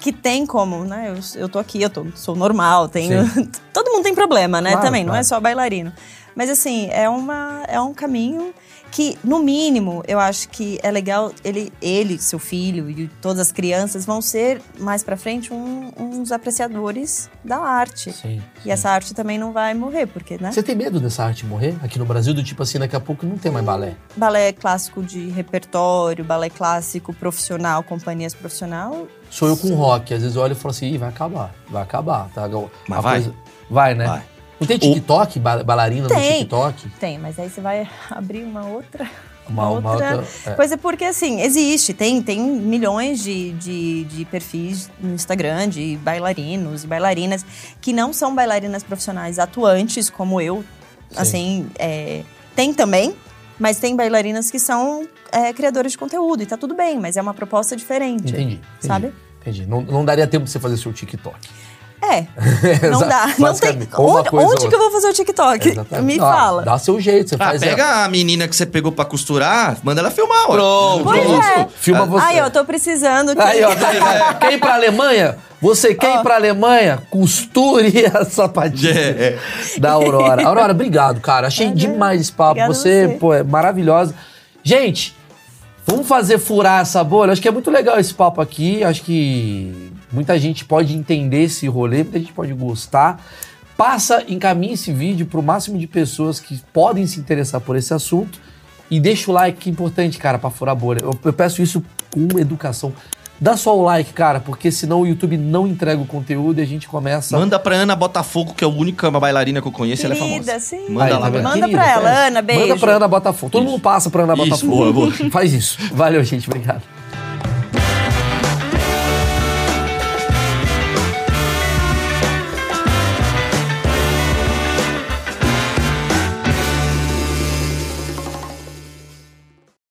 que tem como, né? Eu, eu tô aqui, eu tô, sou normal, tenho. Todo mundo tem problema, né? Claro, Também, não é claro. só bailarino. Mas assim, é, uma, é um caminho que, no mínimo, eu acho que é legal ele, ele, seu filho e todas as crianças vão ser, mais pra frente, um- uns apreciadores da arte. Sim, E essa arte também não vai morrer, porque, né? Você tem medo dessa arte morrer? Aqui no Brasil, do tipo assim, daqui a pouco não tem mais balé. balé clássico de repertório, balé clássico profissional, companhias profissional. Sou eu com rock. Às vezes eu olho e falo assim, Ih, vai acabar, vai acabar. Tá? Mas A vai? Vai, né? Vai. Não tem TikTok, ba- bailarina no Tem. TikTok? Tem, mas aí você vai abrir uma outra. Uma- uma outra, é. Coisa porque, assim, existe. Tem, tem milhões de, de, de perfis no Instagram de bailarinos e bailarinas que não são bailarinas profissionais atuantes, como eu. Sim. Assim, é, tem também, mas tem bailarinas que são é, criadoras de conteúdo e tá tudo bem, mas é uma proposta diferente. Entendi. entendi Sabe? Entendi. Não, não daria tempo de você fazer seu TikTok. É, não dá. Não tem. Onde, onde que eu vou fazer o TikTok? Exatamente. Me Ah, fala. Dá seu jeito, você Ah, faz. pega a menina que você pegou pra costurar, manda ela filmar. Pronto, Pois pronto. é. Filma você. Aí, eu tô precisando que. Aí, ó, tá aí. quer ir pra Alemanha? Você quer ir pra Alemanha? Costure a sapatilha É, da Aurora. Aurora, obrigado, cara. Achei demais esse papo. Você, você. pô, é maravilhosa. Gente, vamos fazer furar essa bolha? Acho que é muito legal esse papo aqui. Acho que muita gente pode entender esse rolê, muita gente pode gostar. Passa, encaminha esse vídeo pro máximo de pessoas que podem se interessar por esse assunto. E deixa o like, que é importante, cara, pra furar a bolha. Eu, eu peço isso com educação. Dá só o like, cara, porque senão o YouTube não entrega o conteúdo e a gente começa. Manda pra Ana Botafogo, que é a única bailarina que eu conheço, ela é Querida, famosa. sim. Manda Aí, lá, tá. Manda pra ela. Ana, beijo. Manda pra Ana Botafogo. Todo mundo passa pra Ana Isso, Botafogo. boa, boa. Faz isso. Valeu, gente. Obrigado.